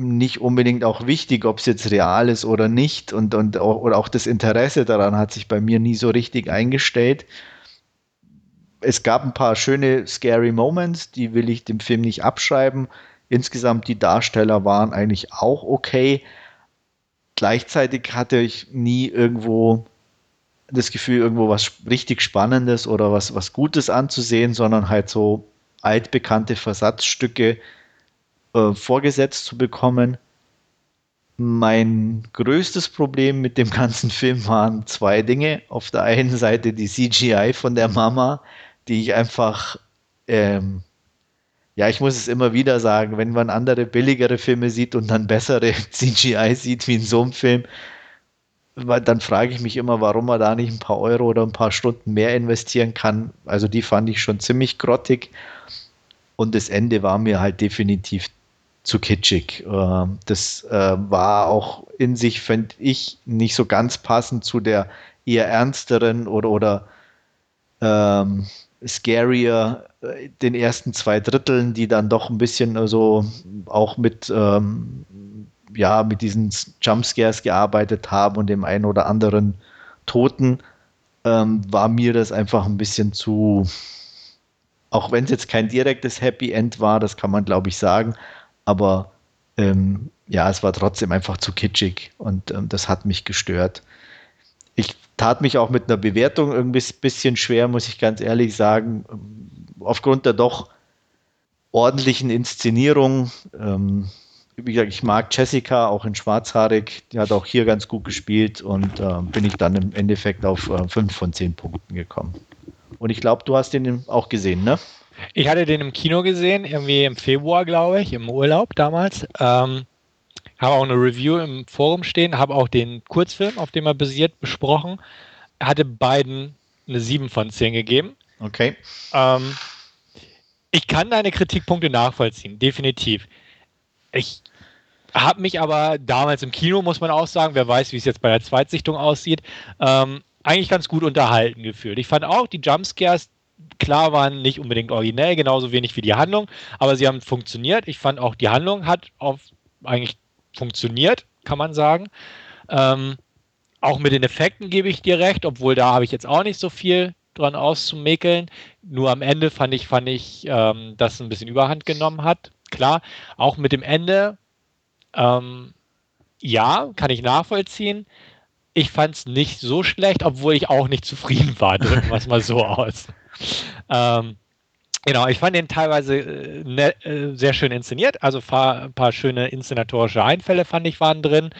nicht unbedingt auch wichtig, ob es jetzt real ist oder nicht. Und, und auch, oder auch das Interesse daran hat sich bei mir nie so richtig eingestellt. Es gab ein paar schöne, scary Moments, die will ich dem Film nicht abschreiben. Insgesamt die Darsteller waren eigentlich auch okay. Gleichzeitig hatte ich nie irgendwo das Gefühl, irgendwo was richtig Spannendes oder was, was Gutes anzusehen, sondern halt so altbekannte Versatzstücke äh, vorgesetzt zu bekommen. Mein größtes Problem mit dem ganzen Film waren zwei Dinge. Auf der einen Seite die CGI von der Mama, die ich einfach, ähm, ja, ich muss es immer wieder sagen, wenn man andere billigere Filme sieht und dann bessere CGI sieht wie in so einem Film, dann frage ich mich immer, warum man da nicht ein paar Euro oder ein paar Stunden mehr investieren kann. Also die fand ich schon ziemlich grottig. Und das Ende war mir halt definitiv zu kitschig. Ähm, das äh, war auch in sich, finde ich, nicht so ganz passend zu der eher ernsteren oder, oder ähm, scarier äh, den ersten zwei Dritteln, die dann doch ein bisschen so auch mit ähm, ja mit diesen Jumpscares gearbeitet haben und dem einen oder anderen Toten, ähm, war mir das einfach ein bisschen zu, auch wenn es jetzt kein direktes Happy End war, das kann man glaube ich sagen, aber ähm, ja, es war trotzdem einfach zu kitschig und ähm, das hat mich gestört. Ich tat mich auch mit einer Bewertung irgendwie ein bisschen schwer, muss ich ganz ehrlich sagen, aufgrund der doch ordentlichen Inszenierung. Ähm, wie gesagt, ich mag Jessica auch in Schwarzhaarig, die hat auch hier ganz gut gespielt und äh, bin ich dann im Endeffekt auf äh, 5 von 10 Punkten gekommen. Und ich glaube, du hast den auch gesehen, ne? Ich hatte den im Kino gesehen, irgendwie im Februar, glaube ich, im Urlaub damals. Ähm, habe auch eine Review im Forum stehen, habe auch den Kurzfilm, auf dem er basiert, besprochen. Hatte beiden eine 7 von 10 gegeben. Okay. Ähm, ich kann deine Kritikpunkte nachvollziehen, definitiv. Ich habe mich aber damals im Kino, muss man auch sagen, wer weiß, wie es jetzt bei der Zweitsichtung aussieht, ähm, eigentlich ganz gut unterhalten gefühlt. Ich fand auch, die Jumpscares, klar waren nicht unbedingt originell, genauso wenig wie die Handlung, aber sie haben funktioniert. Ich fand auch, die Handlung hat auf, eigentlich funktioniert, kann man sagen. Ähm, auch mit den Effekten gebe ich dir recht, obwohl da habe ich jetzt auch nicht so viel dran auszumäkeln. Nur am Ende fand ich, fand ich, ähm, dass ein bisschen Überhand genommen hat. Klar, auch mit dem Ende, ähm, ja, kann ich nachvollziehen. Ich fand es nicht so schlecht, obwohl ich auch nicht zufrieden war. Drücken wir es mal so aus. Ähm, genau, ich fand den teilweise äh, ne, äh, sehr schön inszeniert. Also ein paar schöne inszenatorische Einfälle fand ich waren drin.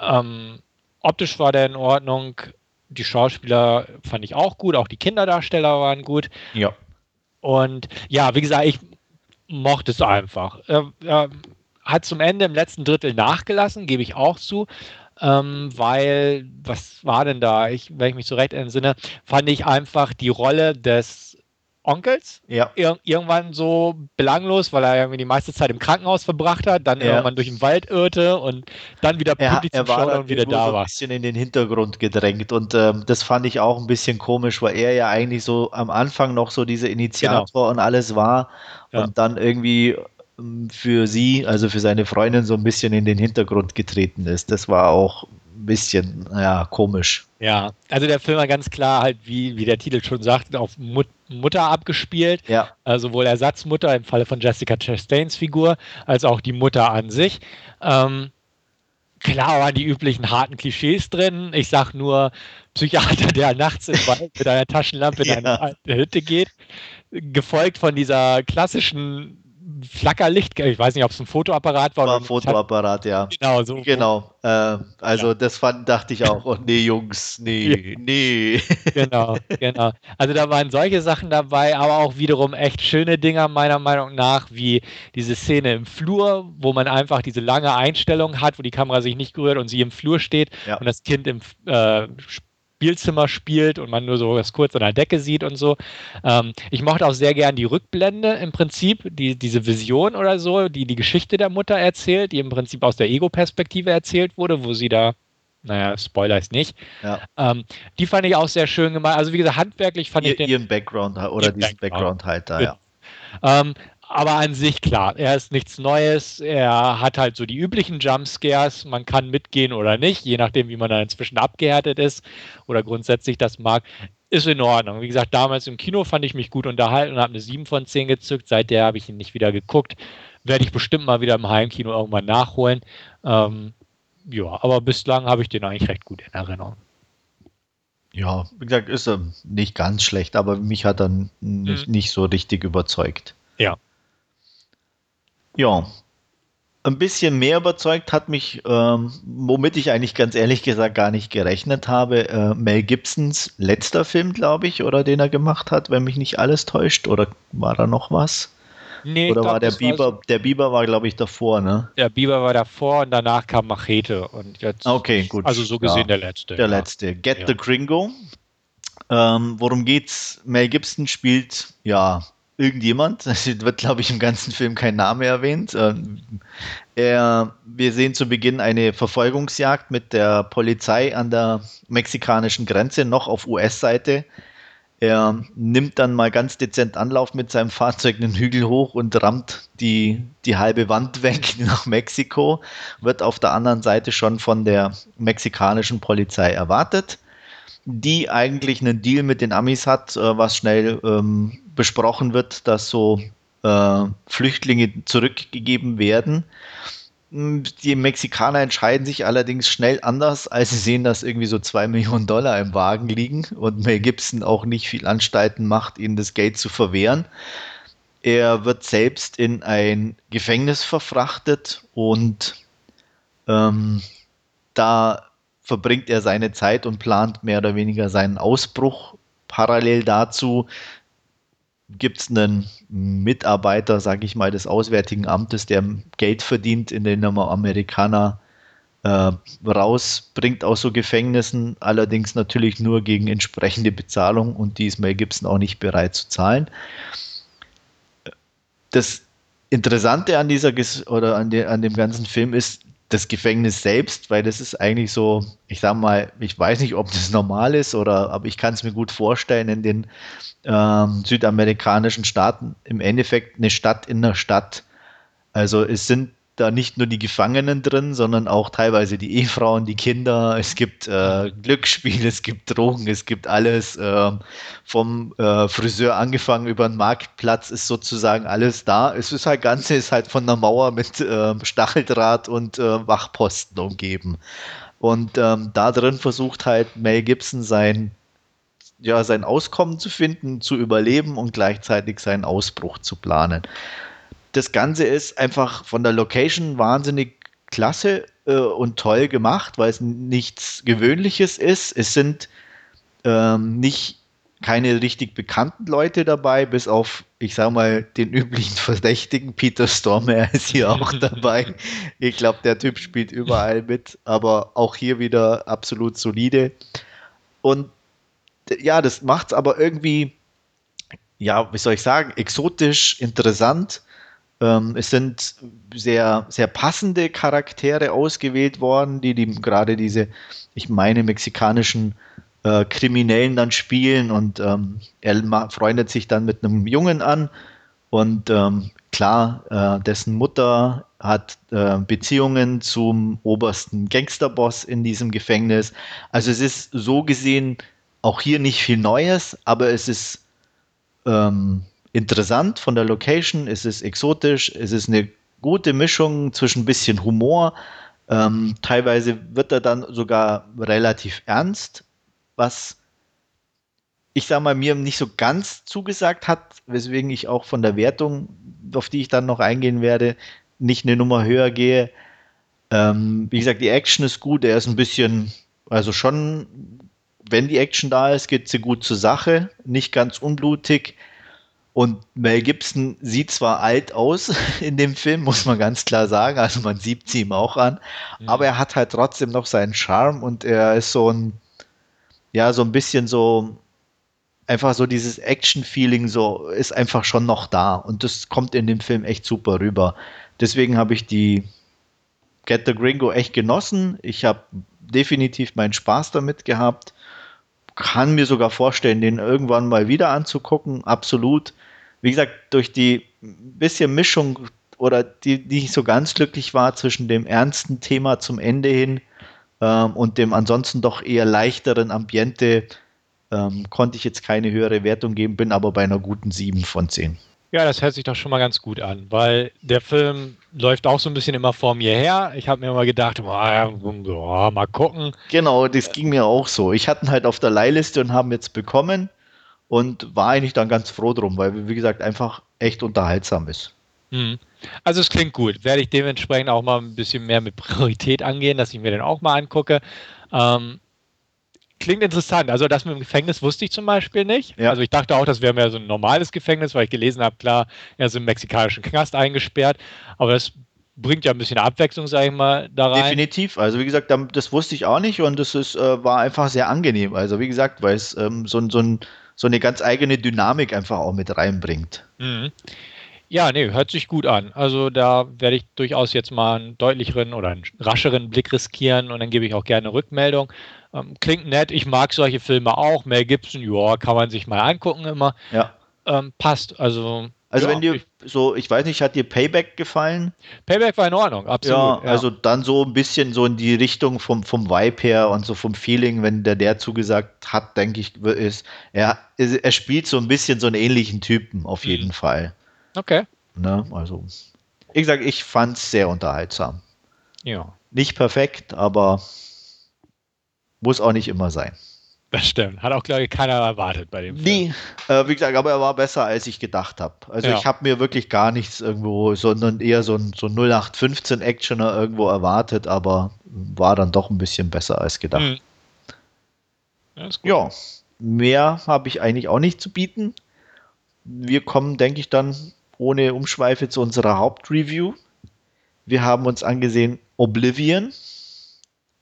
Ähm, optisch war der in Ordnung. Die Schauspieler fand ich auch gut. Auch die Kinderdarsteller waren gut. Ja. Und ja, wie gesagt, ich mochte es einfach. Er, er hat zum Ende im letzten Drittel nachgelassen, gebe ich auch zu. Ähm, weil, was war denn da? Ich, wenn ich mich so recht entsinne, fand ich einfach die Rolle des Onkels ja. ir irgendwann so belanglos, weil er irgendwie die meiste Zeit im Krankenhaus verbracht hat, dann ja. irgendwann durch den Wald irrte und dann wieder pünktlich zum Schauen und wieder da war. ein bisschen in den Hintergrund gedrängt und ähm, das fand ich auch ein bisschen komisch, weil er ja eigentlich so am Anfang noch so dieser Initiator genau. und alles war ja. und dann irgendwie für sie, also für seine Freundin so ein bisschen in den Hintergrund getreten ist. Das war auch ein bisschen, ja, komisch. Ja, also der Film war ganz klar halt, wie, wie der Titel schon sagt, auf Mut Mutter abgespielt. Ja. Also sowohl Ersatzmutter im Falle von Jessica Chastains Figur, als auch die Mutter an sich. Ähm, klar waren die üblichen harten Klischees drin. Ich sag nur Psychiater, der nachts im Wald mit einer Taschenlampe in ja. eine Hütte geht. Gefolgt von dieser klassischen Flackerlicht, ich weiß nicht, ob es ein Fotoapparat war. War ein Fotoapparat, ja. Genau, so. Genau. Äh, also ja. das fand, dachte ich auch, oh nee, Jungs, nee, ja. nee. Genau, genau. Also da waren solche Sachen dabei, aber auch wiederum echt schöne Dinger meiner Meinung nach, wie diese Szene im Flur, wo man einfach diese lange Einstellung hat, wo die Kamera sich nicht gerührt und sie im Flur steht ja. und das Kind im äh, Spielzimmer spielt und man nur so das kurz an der Decke sieht und so. Ähm, ich mochte auch sehr gern die Rückblende im Prinzip, die, diese Vision oder so, die die Geschichte der Mutter erzählt, die im Prinzip aus der Ego-Perspektive erzählt wurde, wo sie da naja, Spoiler ist nicht. Ja. Ähm, die fand ich auch sehr schön gemacht. Also wie gesagt, handwerklich fand Ihr, ich den. Ihren Background oder diesen Background, Background halt da, ja. Ähm, aber an sich klar, er ist nichts Neues. Er hat halt so die üblichen Jumpscares. Man kann mitgehen oder nicht, je nachdem, wie man da inzwischen abgehärtet ist oder grundsätzlich das mag. Ist in Ordnung. Wie gesagt, damals im Kino fand ich mich gut unterhalten und habe eine 7 von 10 gezückt. Seither habe ich ihn nicht wieder geguckt. Werde ich bestimmt mal wieder im Heimkino irgendwann nachholen. Ähm, ja, aber bislang habe ich den eigentlich recht gut in Erinnerung. Ja, wie gesagt, ist er nicht ganz schlecht, aber mich hat er nicht, mhm. nicht so richtig überzeugt. Ja. Ja. ein bisschen mehr überzeugt hat mich, ähm, womit ich eigentlich ganz ehrlich gesagt gar nicht gerechnet habe, äh, Mel Gibsons letzter Film, glaube ich, oder den er gemacht hat, wenn mich nicht alles täuscht, oder war da noch was? Nee, oder glaub, war der Biber, war der Biber war, glaube ich, davor, ne? Der Biber war davor und danach kam Machete und jetzt. Okay, gut. Also so gesehen ja, der letzte. Der ja. letzte. Get ja. the Gringo. Ähm, worum geht's? Mel Gibson spielt, ja, irgendjemand. Es wird, glaube ich, im ganzen Film kein Name erwähnt. Ähm, er, wir sehen zu Beginn eine Verfolgungsjagd mit der Polizei an der mexikanischen Grenze, noch auf US-Seite. Er nimmt dann mal ganz dezent Anlauf mit seinem Fahrzeug einen Hügel hoch und rammt die, die halbe Wand weg nach Mexiko, wird auf der anderen Seite schon von der mexikanischen Polizei erwartet, die eigentlich einen Deal mit den Amis hat, äh, was schnell ähm, besprochen wird, dass so äh, Flüchtlinge zurückgegeben werden. Die Mexikaner entscheiden sich allerdings schnell anders, als sie sehen, dass irgendwie so zwei Millionen Dollar im Wagen liegen und Mel Gibson auch nicht viel Anstalten macht, ihnen das Geld zu verwehren. Er wird selbst in ein Gefängnis verfrachtet und ähm, da verbringt er seine Zeit und plant mehr oder weniger seinen Ausbruch. Parallel dazu gibt es einen Mitarbeiter, sage ich mal, des Auswärtigen Amtes, der Geld verdient, in den Amerikaner äh, rausbringt aus so Gefängnissen, allerdings natürlich nur gegen entsprechende Bezahlung und die ist Mel Gibson auch nicht bereit zu zahlen. Das Interessante an dieser oder an, de, an dem ganzen Film ist, das Gefängnis selbst, weil das ist eigentlich so, ich sag mal, ich weiß nicht, ob das normal ist oder, aber ich kann es mir gut vorstellen, in den ähm, südamerikanischen Staaten im Endeffekt eine Stadt in der Stadt. Also es sind da nicht nur die Gefangenen drin, sondern auch teilweise die Ehefrauen, die Kinder. Es gibt äh, Glücksspiel, es gibt Drogen, es gibt alles. Äh, vom äh, Friseur angefangen über den Marktplatz ist sozusagen alles da. Es ist halt Ganze ist halt von der Mauer mit ähm, Stacheldraht und äh, Wachposten umgeben. Und ähm, da drin versucht halt Mel Gibson sein ja, sein Auskommen zu finden, zu überleben und gleichzeitig seinen Ausbruch zu planen das Ganze ist einfach von der Location wahnsinnig klasse äh, und toll gemacht, weil es nichts Gewöhnliches ist. Es sind ähm, nicht keine richtig bekannten Leute dabei, bis auf, ich sag mal, den üblichen Verdächtigen. Peter Stormer ist hier auch dabei. Ich glaube, der Typ spielt überall mit, aber auch hier wieder absolut solide. Und ja, das macht es aber irgendwie, ja, wie soll ich sagen, exotisch, interessant es sind sehr, sehr passende Charaktere ausgewählt worden, die, die gerade diese, ich meine, mexikanischen äh, Kriminellen dann spielen und ähm, er freundet sich dann mit einem Jungen an und ähm, klar, äh, dessen Mutter hat äh, Beziehungen zum obersten Gangsterboss in diesem Gefängnis. Also es ist so gesehen auch hier nicht viel Neues, aber es ist ähm, interessant von der Location, es ist exotisch, es ist eine gute Mischung zwischen ein bisschen Humor. Ähm, teilweise wird er dann sogar relativ ernst, was ich sag mal, mir nicht so ganz zugesagt hat, weswegen ich auch von der Wertung, auf die ich dann noch eingehen werde, nicht eine Nummer höher gehe. Ähm, wie gesagt, die Action ist gut, er ist ein bisschen, also schon, wenn die Action da ist, geht sie gut zur Sache, nicht ganz unblutig. Und Mel Gibson sieht zwar alt aus in dem Film, muss man ganz klar sagen, also man sieht sie ihm auch an, mhm. aber er hat halt trotzdem noch seinen Charme und er ist so ein, ja, so ein bisschen so, einfach so dieses Action-Feeling so ist einfach schon noch da und das kommt in dem Film echt super rüber. Deswegen habe ich die Get the Gringo echt genossen. Ich habe definitiv meinen Spaß damit gehabt. Kann mir sogar vorstellen, den irgendwann mal wieder anzugucken. Absolut wie gesagt, durch die bisschen Mischung oder die, die nicht so ganz glücklich war zwischen dem ernsten Thema zum Ende hin ähm, und dem ansonsten doch eher leichteren Ambiente, ähm, konnte ich jetzt keine höhere Wertung geben, bin aber bei einer guten 7 von 10. Ja, das hört sich doch schon mal ganz gut an, weil der Film läuft auch so ein bisschen immer vor mir her. Ich habe mir immer gedacht, oh, mal gucken. Genau, das ging mir auch so. Ich hatte ihn halt auf der Leihliste und haben jetzt bekommen und war eigentlich dann ganz froh drum, weil, wie gesagt, einfach echt unterhaltsam ist. Mhm. Also es klingt gut. Werde ich dementsprechend auch mal ein bisschen mehr mit Priorität angehen, dass ich mir den auch mal angucke. Ähm, klingt interessant. Also das mit dem Gefängnis wusste ich zum Beispiel nicht. Ja. Also ich dachte auch, das wäre mehr so ein normales Gefängnis, weil ich gelesen habe, klar, er ist im mexikanischen Knast eingesperrt. Aber das bringt ja ein bisschen Abwechslung, sage ich mal, da rein. Definitiv. Also wie gesagt, das wusste ich auch nicht und das ist, äh, war einfach sehr angenehm. Also wie gesagt, weil es ähm, so, so, ein, so eine ganz eigene Dynamik einfach auch mit reinbringt. Mhm. Ja, nee, hört sich gut an. Also da werde ich durchaus jetzt mal einen deutlicheren oder einen rascheren Blick riskieren und dann gebe ich auch gerne Rückmeldung. Ähm, klingt nett, ich mag solche Filme auch. Mel Gibson, ja, kann man sich mal angucken immer. Ja. Ähm, passt, also. Also ja, wenn dir so, ich weiß nicht, hat dir Payback gefallen? Payback war in Ordnung, absolut. Ja, ja, also dann so ein bisschen so in die Richtung vom, vom Vibe her und so vom Feeling, wenn der der zugesagt hat, denke ich, ist, er, er spielt so ein bisschen so einen ähnlichen Typen auf jeden mhm. Fall. Okay. Ne, also, wie gesagt, ich fand es sehr unterhaltsam. Ja. Nicht perfekt, aber muss auch nicht immer sein. Das stimmt. Hat auch, glaube ich, keiner erwartet bei dem Film. Nee, äh, wie gesagt, aber er war besser, als ich gedacht habe. Also ja. ich habe mir wirklich gar nichts irgendwo, sondern eher so ein so 0815 Actioner irgendwo erwartet, aber war dann doch ein bisschen besser als gedacht. Mhm. Ja, mehr habe ich eigentlich auch nicht zu bieten. Wir kommen, denke ich, dann ohne Umschweife zu unserer Hauptreview. Wir haben uns angesehen Oblivion.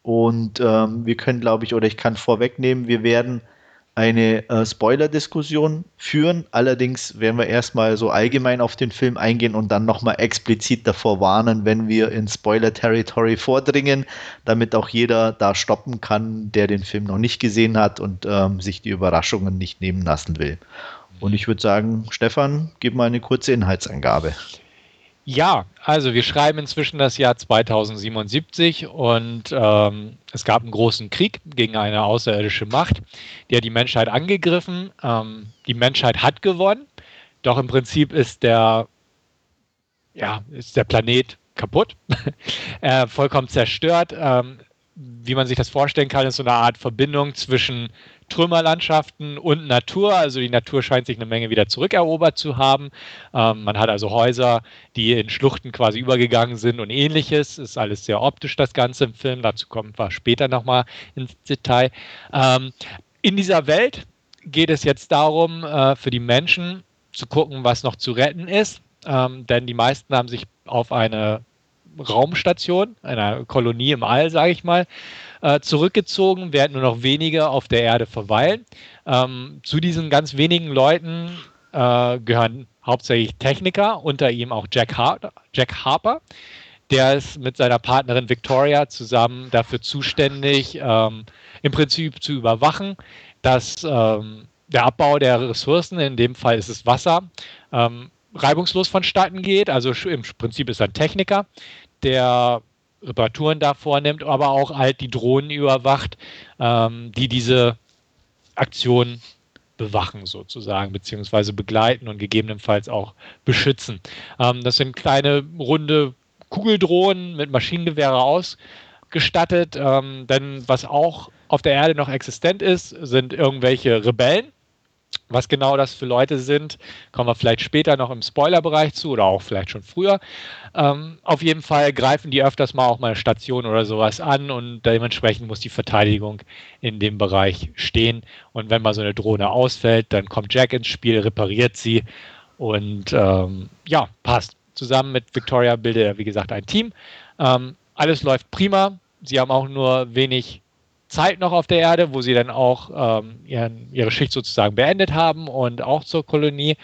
Und ähm, wir können, glaube ich, oder ich kann vorwegnehmen, wir werden eine äh, Spoiler-Diskussion führen. Allerdings werden wir erstmal so allgemein auf den Film eingehen und dann nochmal explizit davor warnen, wenn wir in Spoiler-Territory vordringen, damit auch jeder da stoppen kann, der den Film noch nicht gesehen hat und ähm, sich die Überraschungen nicht nehmen lassen will. Und ich würde sagen, Stefan, gib mal eine kurze Inhaltsangabe. Ja, also wir schreiben inzwischen das Jahr 2077 und ähm, es gab einen großen Krieg gegen eine außerirdische Macht, die hat die Menschheit angegriffen. Ähm, die Menschheit hat gewonnen, doch im Prinzip ist der, ja, ist der Planet kaputt, äh, vollkommen zerstört. Ähm, wie man sich das vorstellen kann, ist so eine Art Verbindung zwischen Trümmerlandschaften und Natur. Also die Natur scheint sich eine Menge wieder zurückerobert zu haben. Ähm, man hat also Häuser, die in Schluchten quasi übergegangen sind und ähnliches. Ist alles sehr optisch, das Ganze im Film. Dazu kommen wir später nochmal ins Detail. Ähm, in dieser Welt geht es jetzt darum, äh, für die Menschen zu gucken, was noch zu retten ist. Ähm, denn die meisten haben sich auf eine Raumstation, einer Kolonie im All, sage ich mal, äh, zurückgezogen, während nur noch wenige auf der Erde verweilen. Ähm, zu diesen ganz wenigen Leuten äh, gehören hauptsächlich Techniker, unter ihm auch Jack, Har Jack Harper. Der ist mit seiner Partnerin Victoria zusammen dafür zuständig, ähm, im Prinzip zu überwachen, dass ähm, der Abbau der Ressourcen, in dem Fall ist es Wasser, ähm, reibungslos vonstatten geht. Also im Prinzip ist er ein Techniker, der Reparaturen da vornimmt, aber auch halt die Drohnen überwacht, ähm, die diese Aktion bewachen sozusagen, beziehungsweise begleiten und gegebenenfalls auch beschützen. Ähm, das sind kleine runde Kugeldrohnen mit Maschinengewehre ausgestattet, ähm, denn was auch auf der Erde noch existent ist, sind irgendwelche Rebellen, was genau das für Leute sind, kommen wir vielleicht später noch im Spoilerbereich zu oder auch vielleicht schon früher. Ähm, auf jeden Fall greifen die öfters mal auch mal eine Station oder sowas an und dementsprechend muss die Verteidigung in dem Bereich stehen. Und wenn mal so eine Drohne ausfällt, dann kommt Jack ins Spiel, repariert sie und ähm, ja, passt. Zusammen mit Victoria bildet er, wie gesagt, ein Team. Ähm, alles läuft prima. Sie haben auch nur wenig Zeit noch auf der Erde, wo sie dann auch ähm, ihren, ihre Schicht sozusagen beendet haben und auch zur Kolonie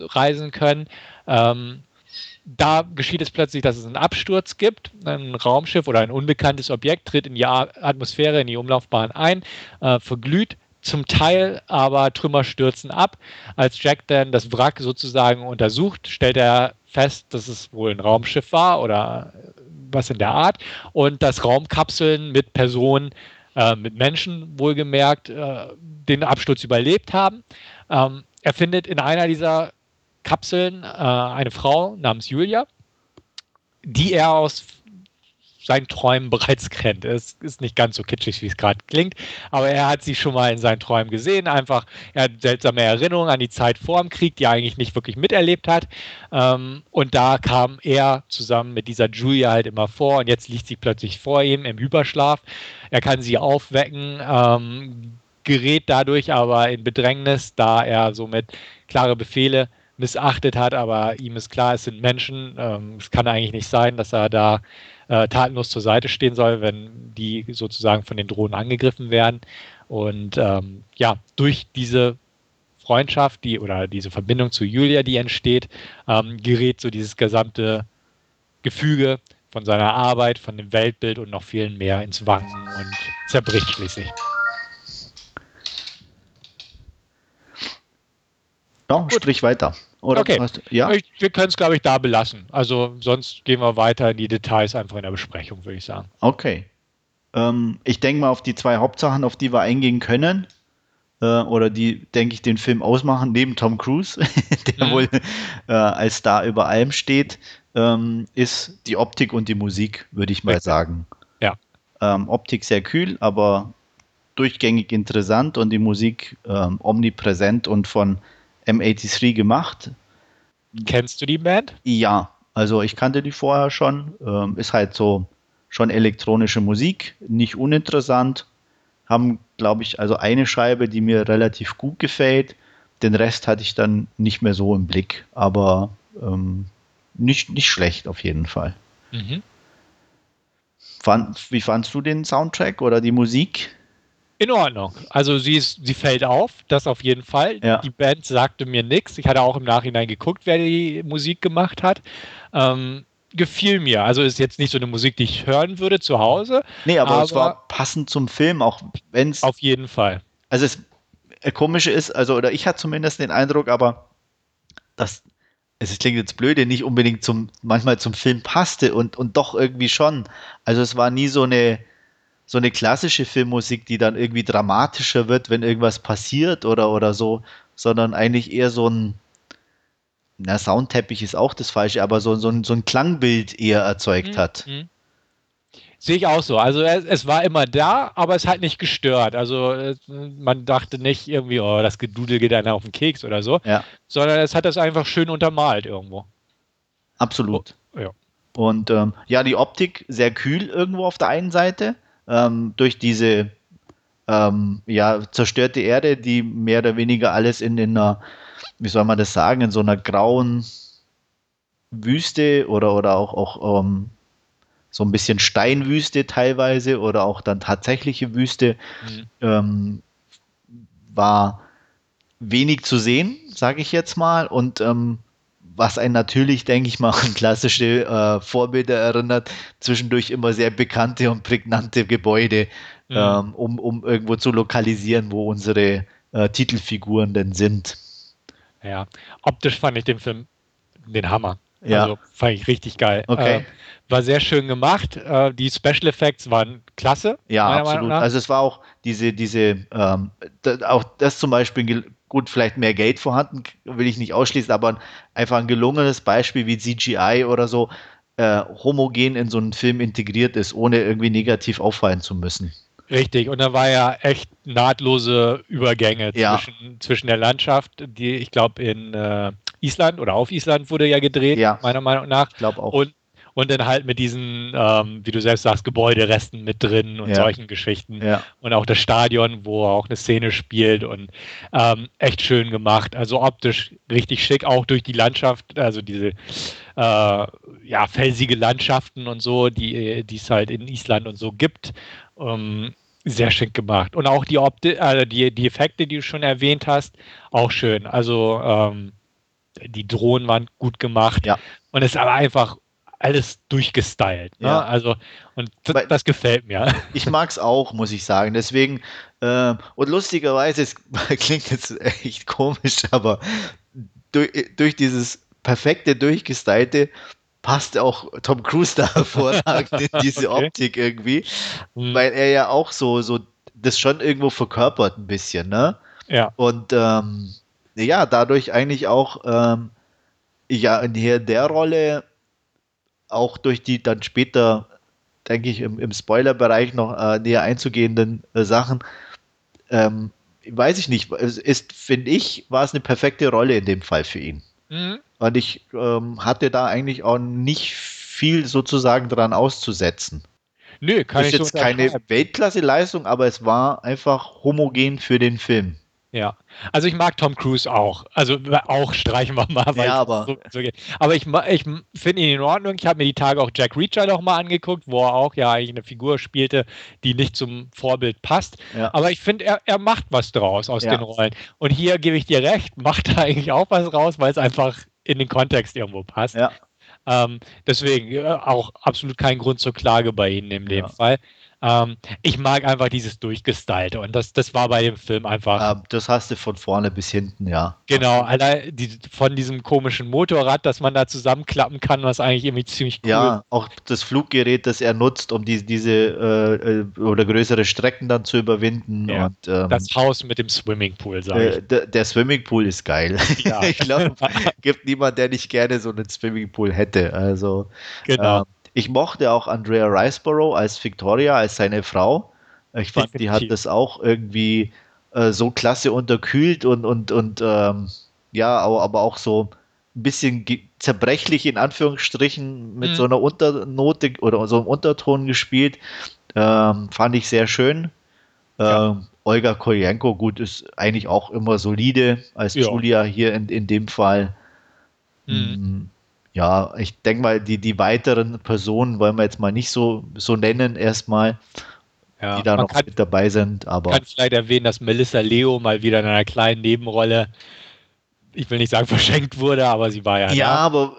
reisen können. Ähm, da geschieht es plötzlich, dass es einen Absturz gibt. Ein Raumschiff oder ein unbekanntes Objekt tritt in die Atmosphäre, in die Umlaufbahn ein, äh, verglüht zum Teil, aber Trümmer stürzen ab. Als Jack dann das Wrack sozusagen untersucht, stellt er fest, dass es wohl ein Raumschiff war oder was in der Art und dass Raumkapseln mit Personen äh, mit Menschen wohlgemerkt äh, den Absturz überlebt haben. Ähm, er findet in einer dieser Kapseln äh, eine Frau namens Julia, die er aus seinen Träumen bereits kennt. Es ist nicht ganz so kitschig, wie es gerade klingt, aber er hat sie schon mal in seinen Träumen gesehen. Einfach, er hat seltsame Erinnerungen an die Zeit vor dem Krieg, die er eigentlich nicht wirklich miterlebt hat. Ähm, und da kam er zusammen mit dieser Julia halt immer vor und jetzt liegt sie plötzlich vor ihm im Überschlaf. Er kann sie aufwecken, ähm, gerät dadurch aber in Bedrängnis, da er somit klare Befehle missachtet hat, aber ihm ist klar, es sind Menschen. Ähm, es kann eigentlich nicht sein, dass er da äh, tatenlos zur Seite stehen soll, wenn die sozusagen von den Drohnen angegriffen werden. Und ähm, ja, durch diese Freundschaft, die oder diese Verbindung zu Julia, die entsteht, ähm, gerät so dieses gesamte Gefüge von seiner Arbeit, von dem Weltbild und noch vielen mehr ins Wanken und zerbricht schließlich. Ja, Gut. sprich weiter. Oder okay. Hast, ja? Ich, wir können es, glaube ich, da belassen. Also sonst gehen wir weiter in die Details einfach in der Besprechung, würde ich sagen. Okay. Ähm, ich denke mal auf die zwei Hauptsachen, auf die wir eingehen können. Äh, oder die, denke ich, den Film ausmachen, neben Tom Cruise, der mhm. wohl äh, als Star über allem steht, ähm, ist die Optik und die Musik, würde ich mal Richtig. sagen. Ja. Ähm, Optik sehr kühl, aber durchgängig interessant und die Musik ähm, omnipräsent und von M83 gemacht. Kennst du die Band? Ja, also ich kannte die vorher schon. Ähm, ist halt so schon elektronische Musik, nicht uninteressant. Haben, glaube ich, also eine Scheibe, die mir relativ gut gefällt. Den Rest hatte ich dann nicht mehr so im Blick, aber ähm, nicht, nicht schlecht auf jeden Fall. Mhm. Fand, wie fandst du den Soundtrack oder die Musik? In Ordnung. Also sie ist, sie fällt auf, das auf jeden Fall. Ja. Die Band sagte mir nichts. Ich hatte auch im Nachhinein geguckt, wer die Musik gemacht hat. Ähm, gefiel mir. Also ist jetzt nicht so eine Musik, die ich hören würde zu Hause. Nee, aber, aber es war passend zum Film, auch wenn es. Auf jeden Fall. Also das äh, Komische ist, also, oder ich hatte zumindest den Eindruck, aber dass es klingt jetzt blöde, nicht unbedingt zum, manchmal zum Film passte und, und doch irgendwie schon. Also es war nie so eine so eine klassische Filmmusik, die dann irgendwie dramatischer wird, wenn irgendwas passiert oder, oder so, sondern eigentlich eher so ein, na, Soundteppich ist auch das Falsche, aber so, so, ein, so ein Klangbild eher erzeugt mhm. hat. Mhm. Sehe ich auch so. Also es, es, war immer da, aber es hat nicht gestört. Also man dachte nicht irgendwie, oh, das Gedudel geht einer auf den Keks oder so, ja. sondern es hat das einfach schön untermalt irgendwo. Absolut. Oh, ja. Und ähm, ja, die Optik sehr kühl irgendwo auf der einen Seite ähm, durch diese ähm, ja, zerstörte Erde, die mehr oder weniger alles in, in einer, wie soll man das sagen, in so einer grauen Wüste oder, oder auch, auch ähm, so ein bisschen Steinwüste teilweise oder auch dann tatsächliche Wüste, mhm. ähm, war wenig zu sehen, sage ich jetzt mal. Und ähm, was einen natürlich, denke ich mal, an klassische äh, Vorbilder erinnert, zwischendurch immer sehr bekannte und prägnante Gebäude, mhm. ähm, um, um irgendwo zu lokalisieren, wo unsere äh, Titelfiguren denn sind. Ja, optisch fand ich den Film den Hammer. Ja. Also fand ich richtig geil. Okay. Äh, war sehr schön gemacht. Äh, die Special Effects waren klasse. Ja, absolut. Also es war auch diese, diese, ähm, auch das zum Beispiel gut, vielleicht mehr Geld vorhanden, will ich nicht ausschließen, aber einfach ein gelungenes Beispiel wie CGI oder so äh, homogen in so einen Film integriert ist, ohne irgendwie negativ auffallen zu müssen. Richtig, und da war ja echt nahtlose Übergänge ja. zwischen, zwischen der Landschaft, die ich glaube in äh, Island oder auf Island wurde ja gedreht, ja. meiner Meinung nach. Ich glaube auch. Und und dann halt mit diesen, ähm, wie du selbst sagst, Gebäuderesten mit drin und ja. solchen Geschichten. Ja. Und auch das Stadion, wo auch eine Szene spielt und ähm, echt schön gemacht. Also optisch richtig schick, auch durch die Landschaft, also diese äh, ja, felsige Landschaften und so, die es halt in Island und so gibt. Ähm, sehr schick gemacht. Und auch die, Opti äh, die, die Effekte, die du schon erwähnt hast, auch schön. Also ähm, die Drohnen waren gut gemacht. Ja. Und es ist aber einfach alles durchgestylt. Ne? Ja. Also, und das, das gefällt mir. Ich mag es auch, muss ich sagen. Deswegen, äh, und lustigerweise, es klingt jetzt echt komisch, aber durch, durch dieses perfekte, durchgestylte passt auch Tom Cruise da hervorragend in diese okay. Optik irgendwie, mhm. weil er ja auch so, so das schon irgendwo verkörpert ein bisschen, ne? Ja. Und ähm, ja, dadurch eigentlich auch ähm, ja in der Rolle auch durch die dann später denke ich, im, im Spoiler-Bereich noch äh, näher einzugehenden äh, Sachen. Ähm, weiß ich nicht, es ist, finde ich, war es eine perfekte Rolle in dem Fall für ihn. Mhm. Und ich ähm, hatte da eigentlich auch nicht viel sozusagen dran auszusetzen. Nö, kann das ist ich jetzt so keine Weltklasse-Leistung, aber es war einfach homogen für den Film. Ja, also ich mag Tom Cruise auch. Also auch streichen wir mal. Ja, aber. So, so aber ich, ich finde ihn in Ordnung. Ich habe mir die Tage auch Jack Reacher noch mal angeguckt, wo er auch ja eigentlich eine Figur spielte, die nicht zum Vorbild passt. Ja. Aber ich finde, er, er macht was draus aus ja. den Rollen. Und hier gebe ich dir recht, macht er eigentlich auch was raus, weil es einfach in den Kontext irgendwo passt. Ja. Ähm, deswegen äh, auch absolut kein Grund zur Klage bei Ihnen in dem ja. Fall. Ähm, ich mag einfach dieses Durchgestylte und das, das war bei dem Film einfach. Ähm, das hast du von vorne bis hinten, ja. Genau, allein die, von diesem komischen Motorrad, das man da zusammenklappen kann, was eigentlich irgendwie ziemlich cool Ja, auch das Fluggerät, das er nutzt, um die, diese äh, äh, oder größere Strecken dann zu überwinden. Ja, und, ähm, das Haus mit dem Swimmingpool, sag ich. Äh, der, der Swimmingpool ist geil. Ja. ich glaube, gibt niemand, der nicht gerne so einen Swimmingpool hätte. Also, genau. Ich mochte auch Andrea Riceborough als Victoria, als seine Frau. Ich fand, Definitiv. die hat das auch irgendwie äh, so klasse unterkühlt und, und, und ähm, ja, aber auch so ein bisschen zerbrechlich in Anführungsstrichen mit mhm. so einer Unternote oder so einem Unterton gespielt. Ähm, fand ich sehr schön. Ja. Ähm, Olga Koyenko, gut, ist eigentlich auch immer solide als ja. Julia hier in, in dem Fall. Mhm. Ja, ich denke mal, die, die weiteren Personen wollen wir jetzt mal nicht so, so nennen, erstmal, ja, die da noch kann, mit dabei sind. Aber kann vielleicht erwähnen, dass Melissa Leo mal wieder in einer kleinen Nebenrolle, ich will nicht sagen verschenkt wurde, aber sie war ja. Ja, da. aber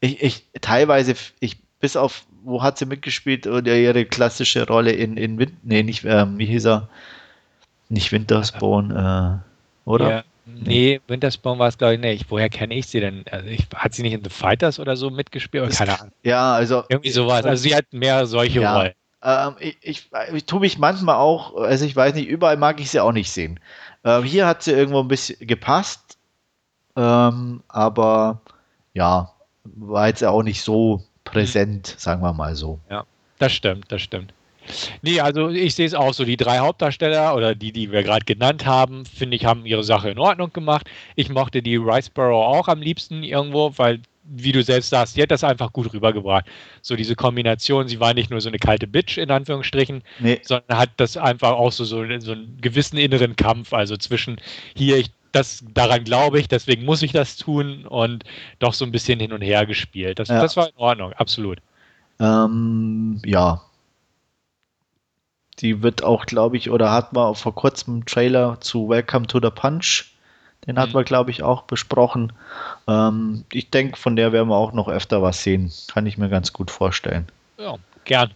ich, ich teilweise, ich, bis auf, wo hat sie mitgespielt oder ihre klassische Rolle in, in Wind, nee, nicht, ähm, wie hieß er? Nicht Winterspawn, äh, oder? Ja. Nee, Winterspawn war es, glaube ich, nicht. Woher kenne ich sie denn? Also ich, hat sie nicht in The Fighters oder so mitgespielt? Keine Ahnung. Ja, also. Irgendwie sowas. Also sie hat mehr solche ja, Rollen. Ähm, ich, ich, ich tue mich manchmal auch, also ich weiß nicht, überall mag ich sie auch nicht sehen. Ähm, hier hat sie irgendwo ein bisschen gepasst, ähm, aber ja, war jetzt auch nicht so präsent, mhm. sagen wir mal so. Ja, das stimmt, das stimmt. Nee, also ich sehe es auch so. Die drei Hauptdarsteller oder die, die wir gerade genannt haben, finde ich, haben ihre Sache in Ordnung gemacht. Ich mochte die Riceborough auch am liebsten irgendwo, weil, wie du selbst sagst, die hat das einfach gut rübergebracht. So diese Kombination, sie war nicht nur so eine kalte Bitch in Anführungsstrichen, nee. sondern hat das einfach auch so, so, so einen gewissen inneren Kampf, also zwischen hier, ich das, daran glaube ich, deswegen muss ich das tun und doch so ein bisschen hin und her gespielt. Das, ja. das war in Ordnung, absolut. Ähm, ja, die wird auch, glaube ich, oder hat man vor kurzem einen Trailer zu Welcome to the Punch. Den mhm. hat man, glaube ich, auch besprochen. Ähm, ich denke, von der werden wir auch noch öfter was sehen. Kann ich mir ganz gut vorstellen. Ja, gern.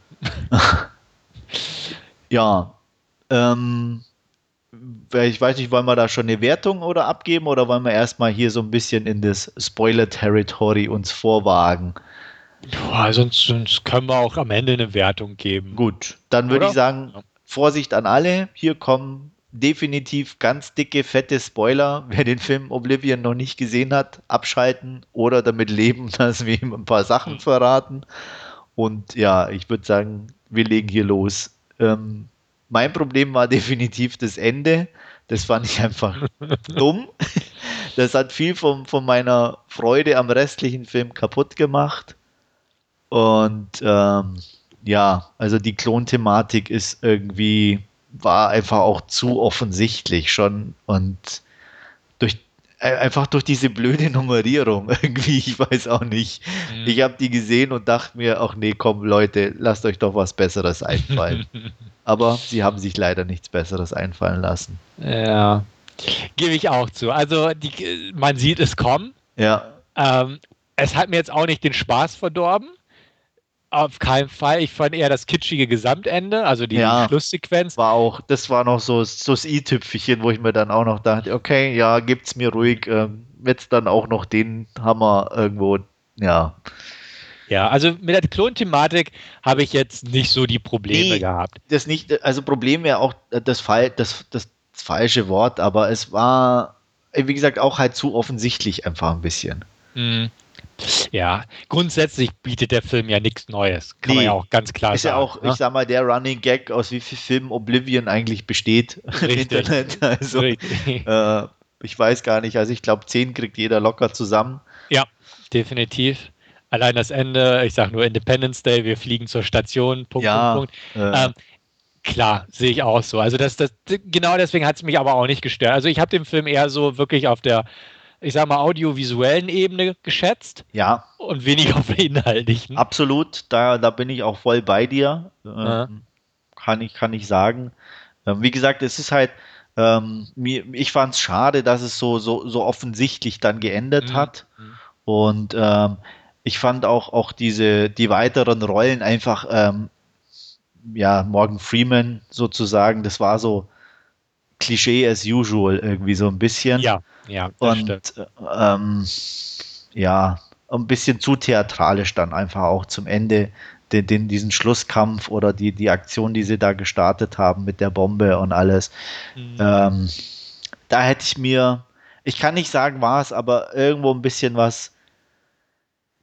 ja. Ähm, ich weiß nicht, wollen wir da schon eine Wertung oder abgeben oder wollen wir erstmal hier so ein bisschen in das Spoiler-Territory uns vorwagen? Boah, sonst, sonst, können wir auch am Ende eine Wertung geben. Gut, dann würde ich sagen, Vorsicht an alle. Hier kommen definitiv ganz dicke, fette Spoiler. Wer den Film Oblivion noch nicht gesehen hat, abschalten oder damit leben, dass wir ihm ein paar Sachen hm. verraten. Und ja, ich würde sagen, wir legen hier los. Ähm, mein Problem war definitiv das Ende. Das fand ich einfach dumm. Das hat viel von, von meiner Freude am restlichen Film kaputt gemacht. Und ähm, ja, also die Klonthematik ist irgendwie, war einfach auch zu offensichtlich schon und durch äh, einfach durch diese blöde Nummerierung irgendwie, ich weiß auch nicht. Mhm. Ich habe die gesehen und dachte mir, ach nee, komm Leute, lasst euch doch was Besseres einfallen. Aber sie haben sich leider nichts Besseres einfallen lassen. Ja, gebe ich auch zu. Also die, man sieht es kommen. Ja. Ähm, es hat mir jetzt auch nicht den Spaß verdorben. Auf keinen Fall. Ich fand eher das kitschige Gesamtende, also die ja, Schlusssequenz. War auch, das war noch so, so das i-Tüpfelchen, wo ich mir dann auch noch dachte, okay, ja, gibt's mir ruhig, ähm, jetzt dann auch noch den Hammer irgendwo, ja. Ja, also mit der Klon-Thematik habe ich jetzt nicht so die Probleme nee, gehabt. Das nicht, also Problem wäre auch das, Fall, das, das, das falsche Wort, aber es war, wie gesagt, auch halt zu offensichtlich einfach ein bisschen. Mhm. Ja, grundsätzlich bietet der Film ja nichts Neues. Kann nee, man ja auch ganz klar ist sagen. Ist ja auch, ne? ich sag mal, der Running Gag, aus wie vielen Filmen Oblivion eigentlich besteht im Internet. Also, äh, ich weiß gar nicht, also ich glaube, zehn kriegt jeder locker zusammen. Ja, definitiv. Allein das Ende, ich sage nur Independence Day, wir fliegen zur Station, Punkt, ja, Punkt, Punkt. Äh, ähm, klar, sehe ich auch so. Also das, das, genau deswegen hat es mich aber auch nicht gestört. Also ich habe den Film eher so wirklich auf der ich sag mal, audiovisuellen Ebene geschätzt. Ja. Und weniger auf der inhaltlichen. Absolut, da, da bin ich auch voll bei dir. Ähm, kann, ich, kann ich sagen. Ähm, wie gesagt, es ist halt, ähm, mir, ich fand es schade, dass es so, so, so offensichtlich dann geendet mhm. hat. Mhm. Und ähm, ich fand auch, auch diese, die weiteren Rollen einfach, ähm, ja, Morgan Freeman sozusagen, das war so Klischee as usual irgendwie so ein bisschen. Ja. Ja, und stimmt. Ähm, ja, ein bisschen zu theatralisch dann einfach auch zum Ende den, den, diesen Schlusskampf oder die, die Aktion, die sie da gestartet haben mit der Bombe und alles. Mhm. Ähm, da hätte ich mir, ich kann nicht sagen, war es, aber irgendwo ein bisschen was,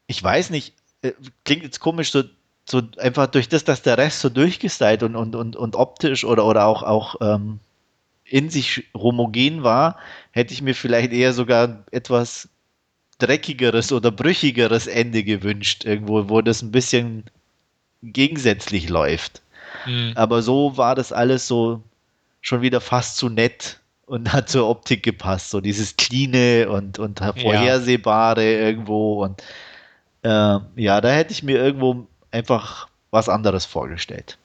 ich weiß nicht, äh, klingt jetzt komisch, so, so einfach durch das, dass der Rest so durchgestylt und, und, und, und optisch oder, oder auch, auch ähm, in sich homogen war, hätte ich mir vielleicht eher sogar etwas dreckigeres oder brüchigeres Ende gewünscht, irgendwo, wo das ein bisschen gegensätzlich läuft. Mhm. Aber so war das alles so schon wieder fast zu nett und hat zur Optik gepasst. So dieses Cleane und, und Vorhersehbare ja. irgendwo. Und äh, ja, da hätte ich mir irgendwo einfach was anderes vorgestellt.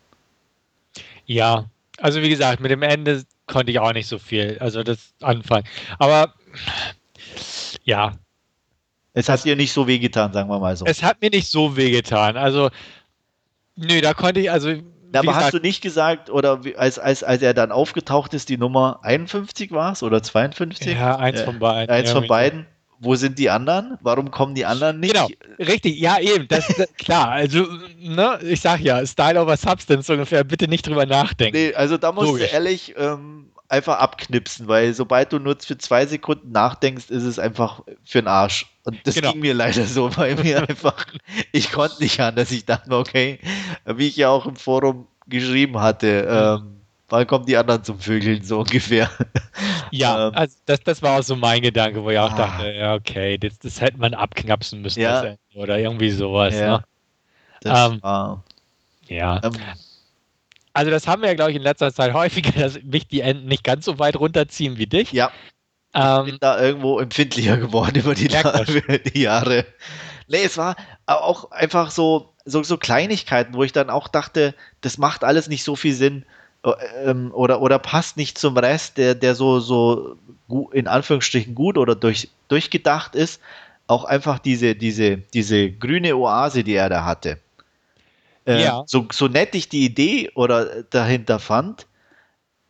Ja, also wie gesagt, mit dem Ende konnte ich auch nicht so viel, also das anfangen. Aber ja. Es hat dir nicht so wehgetan, sagen wir mal so. Es hat mir nicht so wehgetan. Also, nö, da konnte ich, also. Na, aber gesagt, hast du nicht gesagt, oder als, als, als er dann aufgetaucht ist, die Nummer 51 war es oder 52? Ja, eins äh, von beiden. Eins von beiden wo sind die anderen? Warum kommen die anderen nicht? Genau, richtig, ja eben, das, ist klar. Also, ne, ich sag ja, Style over Substance ungefähr, bitte nicht drüber nachdenken. Nee, also da musst Logisch. du ehrlich ähm, einfach abknipsen, weil sobald du nur für zwei Sekunden nachdenkst, ist es einfach für den Arsch. Und das genau. ging mir leider so bei mir einfach. Ich konnte nicht an, dass ich dachte, okay, wie ich ja auch im Forum geschrieben hatte, ähm, wann kommen die anderen zum Vögeln, so ungefähr. Ja, ähm, also das, das war auch so mein Gedanke, wo ich auch ah. dachte, ja, okay, das, das hätte man abknapsen müssen ja. oder irgendwie sowas. Ja, ne? das ähm, war, ja. Ähm, also das haben wir ja, glaube ich, in letzter Zeit häufiger, dass mich die Enden nicht ganz so weit runterziehen wie dich. Ja. Ich ähm, bin da irgendwo empfindlicher geworden über die, die Jahre. Nee, es war auch einfach so, so, so Kleinigkeiten, wo ich dann auch dachte, das macht alles nicht so viel Sinn oder, oder passt nicht zum Rest, der, der so, so in Anführungsstrichen gut oder durch, durchgedacht ist. Auch einfach diese, diese, diese grüne Oase, die er da hatte. Äh, ja. so, so nett ich die Idee oder dahinter fand,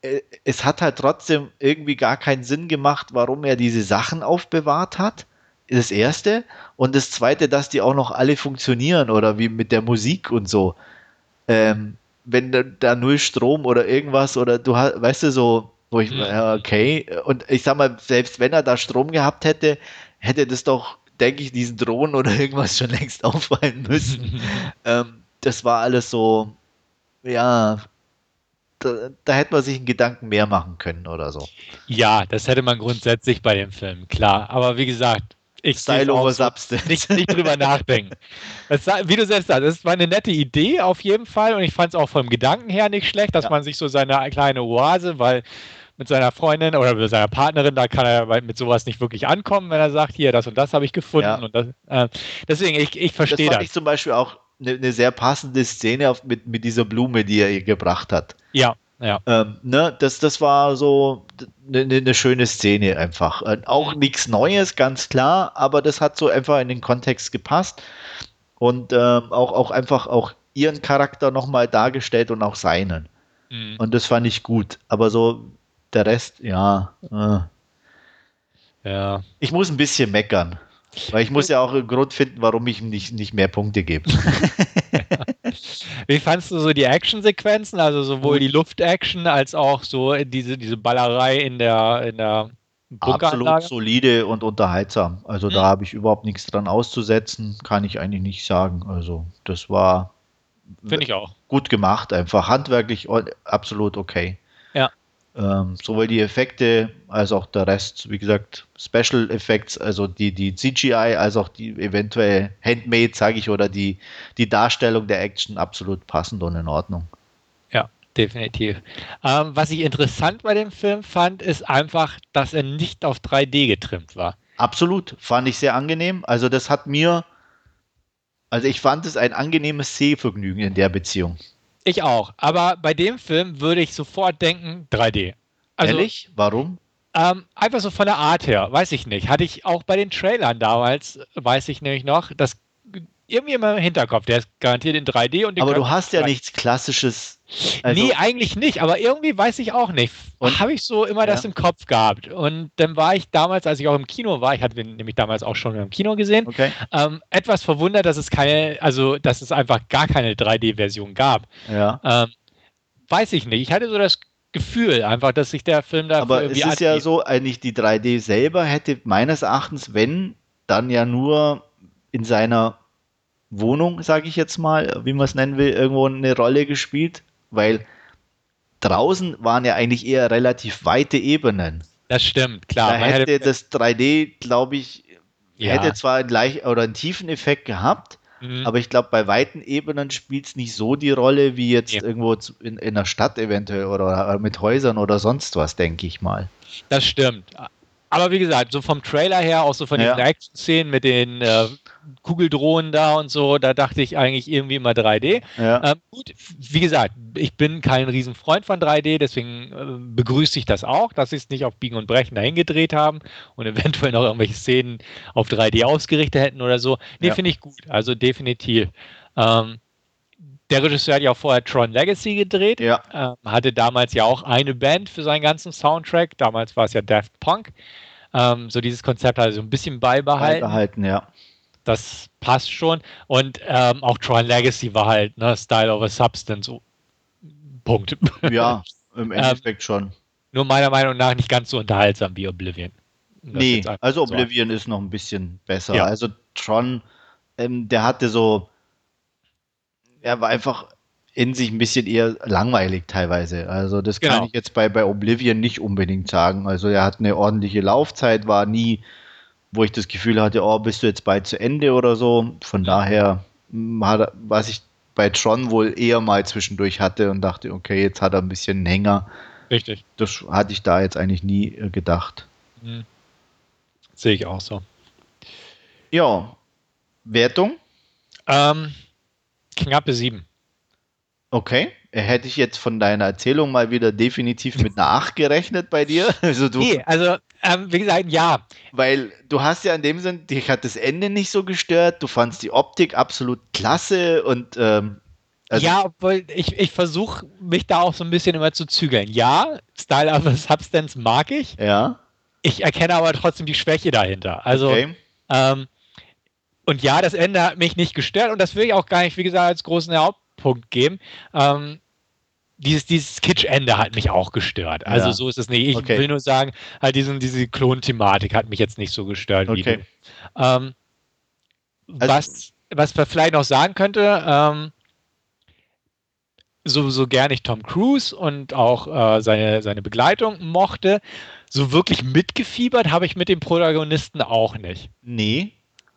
äh, es hat halt trotzdem irgendwie gar keinen Sinn gemacht, warum er diese Sachen aufbewahrt hat. Das erste. Und das zweite, dass die auch noch alle funktionieren oder wie mit der Musik und so. Ähm, wenn da, da null Strom oder irgendwas oder du hast, weißt du, so, wo ich, ja, okay. Und ich sag mal, selbst wenn er da Strom gehabt hätte, hätte das doch, denke ich, diesen Drohnen oder irgendwas schon längst auffallen müssen. ähm, das war alles so, ja, da, da, hätte man sich einen Gedanken mehr machen können oder so. Ja, das hätte man grundsätzlich bei dem Film, klar. Aber wie gesagt, ich Style over Substance. Nicht, nicht drüber nachdenken. Das, wie du selbst sagst, das war eine nette Idee auf jeden Fall und ich fand es auch vom Gedanken her nicht schlecht, dass ja. man sich so seine kleine Oase, weil mit seiner Freundin oder mit seiner Partnerin, da kann er mit sowas nicht wirklich ankommen, wenn er sagt, hier, das und das habe ich gefunden. Ja. Und das, äh, deswegen, ich, ich verstehe das. Das fand ich zum Beispiel auch eine, eine sehr passende Szene auf, mit, mit dieser Blume, die er ihr gebracht hat. Ja, ja. Ähm, ne, das, das war so eine, eine schöne Szene einfach. Äh, auch nichts Neues, ganz klar, aber das hat so einfach in den Kontext gepasst und ähm, auch, auch einfach auch ihren Charakter nochmal dargestellt und auch seinen. Mhm. Und das fand ich gut. Aber so der Rest, ja. Äh. Ja. Ich muss ein bisschen meckern. Weil ich muss ja auch einen Grund finden, warum ich ihm nicht, nicht mehr Punkte gebe. Wie fandest du so die Actionsequenzen? Also sowohl die Luftaction als auch so diese, diese Ballerei in der, in der Absolut solide und unterhaltsam. Also mhm. da habe ich überhaupt nichts dran auszusetzen, kann ich eigentlich nicht sagen. Also das war Finde ich auch. Gut gemacht, einfach handwerklich absolut okay. Ähm, sowohl die Effekte als auch der Rest, wie gesagt, Special Effects, also die, die CGI, als auch die eventuell Handmade, sage ich, oder die, die Darstellung der Action absolut passend und in Ordnung. Ja, definitiv. Ähm, was ich interessant bei dem Film fand, ist einfach, dass er nicht auf 3D getrimmt war. Absolut, fand ich sehr angenehm. Also das hat mir also ich fand es ein angenehmes Sehvergnügen in der Beziehung. Ich auch. Aber bei dem Film würde ich sofort denken 3D. Also, Ehrlich? Warum? Ähm, einfach so von der Art her, weiß ich nicht. Hatte ich auch bei den Trailern damals, weiß ich nämlich noch, das irgendwie immer im Hinterkopf. Der ist garantiert in 3D und Aber du hast ja nichts Klassisches. Also nee, eigentlich nicht, aber irgendwie weiß ich auch nicht. Habe ich so immer ja. das im Kopf gehabt. Und dann war ich damals, als ich auch im Kino war, ich hatte den nämlich damals auch schon im Kino gesehen, okay. ähm, etwas verwundert, dass es keine, also dass es einfach gar keine 3D-Version gab. Ja. Ähm, weiß ich nicht. Ich hatte so das Gefühl einfach, dass sich der Film da Aber es ist ja so, eigentlich die 3D selber hätte meines Erachtens, wenn, dann ja nur in seiner Wohnung, sage ich jetzt mal, wie man es nennen will, irgendwo eine Rolle gespielt, weil draußen waren ja eigentlich eher relativ weite Ebenen. Das stimmt, klar. Da hätte, hätte das 3D, glaube ich, ja. hätte zwar einen, leicht, oder einen tiefen Effekt gehabt, mhm. aber ich glaube, bei weiten Ebenen spielt es nicht so die Rolle wie jetzt ja. irgendwo in, in einer Stadt eventuell oder, oder mit Häusern oder sonst was, denke ich mal. Das stimmt. Aber wie gesagt, so vom Trailer her, auch so von den ja. Action-Szenen mit den äh, Kugeldrohnen da und so, da dachte ich eigentlich irgendwie immer 3D. Ja. Ähm, gut, wie gesagt, ich bin kein Riesenfreund von 3D, deswegen äh, begrüße ich das auch, dass sie es nicht auf Biegen und Brechen dahin gedreht haben und eventuell noch irgendwelche Szenen auf 3D ausgerichtet hätten oder so. Nee, ja. finde ich gut, also definitiv. Ähm, der Regisseur hat ja auch vorher Tron Legacy gedreht. Ja. Ähm, hatte damals ja auch eine Band für seinen ganzen Soundtrack. Damals war es ja Daft Punk. Ähm, so dieses Konzept hat er so ein bisschen beibehalten. Beibehalten, ja. Das passt schon. Und ähm, auch Tron Legacy war halt ne, Style over Substance. Punkt. Ja, im ähm, Endeffekt schon. Nur meiner Meinung nach nicht ganz so unterhaltsam wie Oblivion. nee, also Oblivion so. ist noch ein bisschen besser. Ja. Also Tron, ähm, der hatte so er war einfach in sich ein bisschen eher langweilig teilweise. Also das genau. kann ich jetzt bei, bei Oblivion nicht unbedingt sagen. Also er hat eine ordentliche Laufzeit, war nie, wo ich das Gefühl hatte, oh, bist du jetzt bald zu Ende oder so. Von daher, hat, was ich bei Tron wohl eher mal zwischendurch hatte und dachte, okay, jetzt hat er ein bisschen einen Hänger. Richtig. Das hatte ich da jetzt eigentlich nie äh, gedacht. Mhm. Sehe ich auch so. Ja. Wertung? Ähm, Knappe sieben. Okay. Hätte ich jetzt von deiner Erzählung mal wieder definitiv mit einer 8 gerechnet bei dir? Also du, nee, also ähm, wie gesagt, ja. Weil du hast ja in dem Sinn, dich hat das Ende nicht so gestört, du fandst die Optik absolut klasse und ähm, also ja, obwohl ich, ich versuche mich da auch so ein bisschen immer zu zügeln. Ja, Style of Substance mag ich. Ja. Ich erkenne aber trotzdem die Schwäche dahinter. Also okay. ähm, und ja, das Ende hat mich nicht gestört und das will ich auch gar nicht, wie gesagt, als großen Hauptpunkt geben. Ähm, dieses, dieses Kitsch-Ende hat mich auch gestört. Also ja. so ist es nicht. Ich okay. will nur sagen, halt diesen, diese Klon-Thematik hat mich jetzt nicht so gestört. Okay. Ähm, also, was, was man vielleicht noch sagen könnte, ähm, so, so gern ich Tom Cruise und auch äh, seine, seine Begleitung mochte, so wirklich mitgefiebert habe ich mit dem Protagonisten auch nicht. Nee,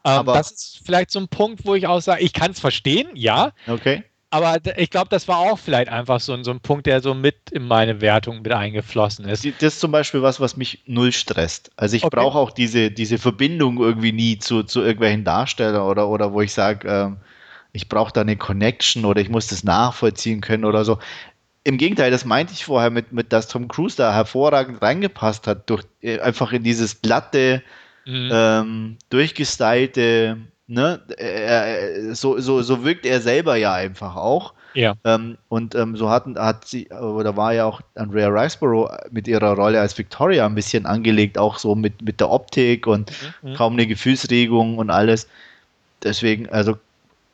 ähm, das ist vielleicht so ein Punkt, wo ich auch sage, ich kann es verstehen, ja. Okay. Aber ich glaube, das war auch vielleicht einfach so, so ein Punkt, der so mit in meine Wertung mit eingeflossen ist. Das ist zum Beispiel was, was mich null stresst. Also ich okay. brauche auch diese, diese Verbindung irgendwie nie zu, zu irgendwelchen Darstellern oder, oder wo ich sage, ähm, ich brauche da eine Connection oder ich muss das nachvollziehen können oder so. Im Gegenteil, das meinte ich vorher mit, mit dass Tom Cruise da hervorragend reingepasst hat, durch äh, einfach in dieses glatte, mhm. ähm, durchgestylte, ne, äh, so, so, so wirkt er selber ja einfach auch. Ja. Ähm, und ähm, so hat, hat sie, oder war ja auch Andrea Riceborough mit ihrer Rolle als Victoria ein bisschen angelegt, auch so mit, mit der Optik und mhm. kaum eine Gefühlsregung und alles. Deswegen, also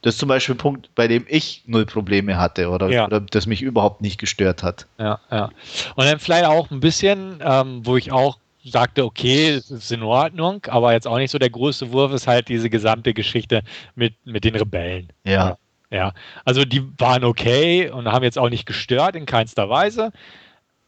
das ist zum Beispiel ein Punkt, bei dem ich null Probleme hatte oder, ja. oder das mich überhaupt nicht gestört hat. Ja, ja. Und dann vielleicht auch ein bisschen, ähm, wo ich auch sagte, okay, es ist in Ordnung, aber jetzt auch nicht so der größte Wurf ist halt diese gesamte Geschichte mit, mit den Rebellen. Ja. Ja, also die waren okay und haben jetzt auch nicht gestört in keinster Weise,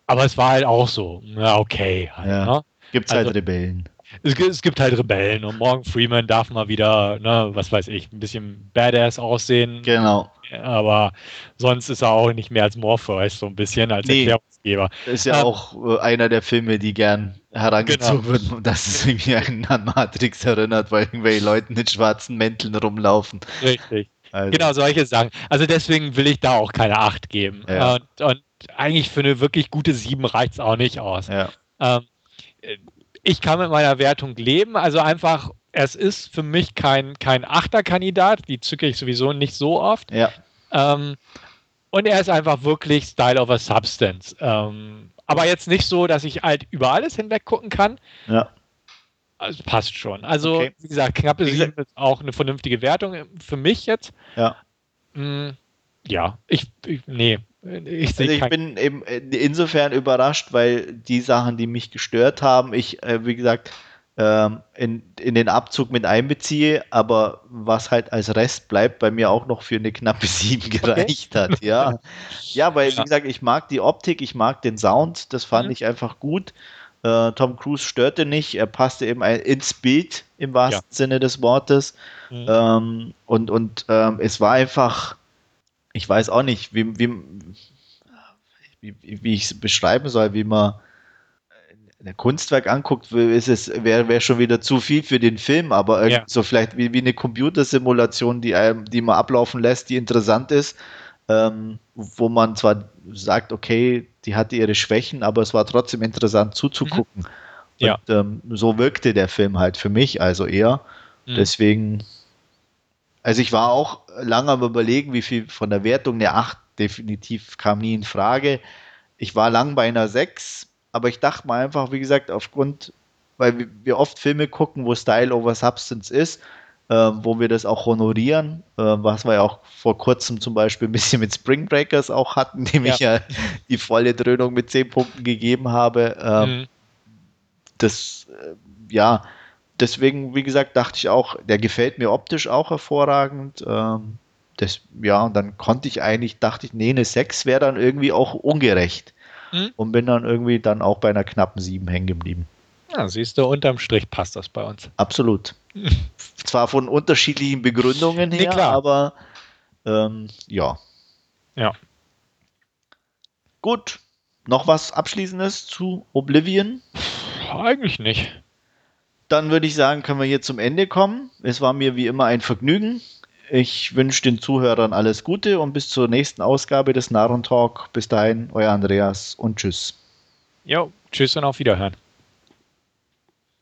aber es war halt auch so, na okay. Halt, ja. ne? Gibt es halt also, Rebellen. Es, es, gibt halt Rebellen und Morgan Freeman darf mal wieder, ne, was weiß ich, ein bisschen badass aussehen. Genau. Aber sonst ist er auch nicht mehr als Morpheus, so ein bisschen als nee, Erklärungsgeber. Ist ja ähm, auch äh, einer der Filme, die gern herangezogen genau. werden, dass es irgendwie an Matrix erinnert, weil irgendwelche Leute mit schwarzen Mänteln rumlaufen. Richtig. Also. Genau, solche Sachen. Also deswegen will ich da auch keine Acht geben. Ja. Und, und, eigentlich für eine wirklich gute 7 reicht es auch nicht aus. Ja. Ähm, ich kann mit meiner Wertung leben. Also einfach, es ist für mich kein, kein Achterkandidat. Die zücke ich sowieso nicht so oft. Ja. Ähm, und er ist einfach wirklich Style over Substance. Ähm, aber jetzt nicht so, dass ich halt über alles hinweg gucken kann. Ja. Also passt schon. Also, okay. wie gesagt, knappe 7 ist auch eine vernünftige Wertung für mich jetzt. Ja. Mm, ja, ich, ich nee. Ich, also ich bin eben insofern überrascht, weil die Sachen, die mich gestört haben, ich, äh, wie gesagt, ähm, in, in den Abzug mit einbeziehe, aber was halt als Rest bleibt, bei mir auch noch für eine knappe 7 gereicht okay. hat. Ja. ja, weil, wie gesagt, ich mag die Optik, ich mag den Sound, das fand mhm. ich einfach gut. Äh, Tom Cruise störte nicht, er passte eben ins Bild im wahrsten ja. Sinne des Wortes. Mhm. Ähm, und und ähm, es war einfach, ich weiß auch nicht, wie, wie, wie, wie ich es beschreiben soll, wie man ein Kunstwerk anguckt, ist es wäre wär schon wieder zu viel für den Film, aber ja. so vielleicht wie, wie eine Computersimulation, die einem, die man ablaufen lässt, die interessant ist, ähm, wo man zwar sagt, okay, die hatte ihre Schwächen, aber es war trotzdem interessant zuzugucken. Mhm. Ja. Und, ähm, so wirkte der Film halt für mich, also eher. Mhm. Deswegen, also ich war auch lange am überlegen, wie viel von der Wertung der 8 definitiv kam nie in Frage. Ich war lang bei einer 6, aber ich dachte mal einfach, wie gesagt, aufgrund, weil wir oft Filme gucken, wo Style over Substance ist, äh, wo wir das auch honorieren, äh, was wir ja auch vor kurzem zum Beispiel ein bisschen mit Spring Breakers auch hatten, dem ja. ich ja die volle Dröhnung mit 10 Punkten gegeben habe. Äh, mhm. Das, äh, ja, deswegen, wie gesagt, dachte ich auch, der gefällt mir optisch auch hervorragend. Ähm, das, ja, und dann konnte ich eigentlich, dachte ich, nee, eine 6 wäre dann irgendwie auch ungerecht. Mhm. Und bin dann irgendwie dann auch bei einer knappen 7 hängen geblieben. Ja, siehst du, unterm Strich passt das bei uns. Absolut. Zwar von unterschiedlichen Begründungen her, nee, aber ähm, ja. Ja. Gut. Noch was Abschließendes zu Oblivion? Eigentlich nicht. Dann würde ich sagen, können wir hier zum Ende kommen. Es war mir wie immer ein Vergnügen. Ich wünsche den Zuhörern alles Gute und bis zur nächsten Ausgabe des Narren Talk. Bis dahin, euer Andreas und tschüss. Jo, tschüss und auf Wiederhören.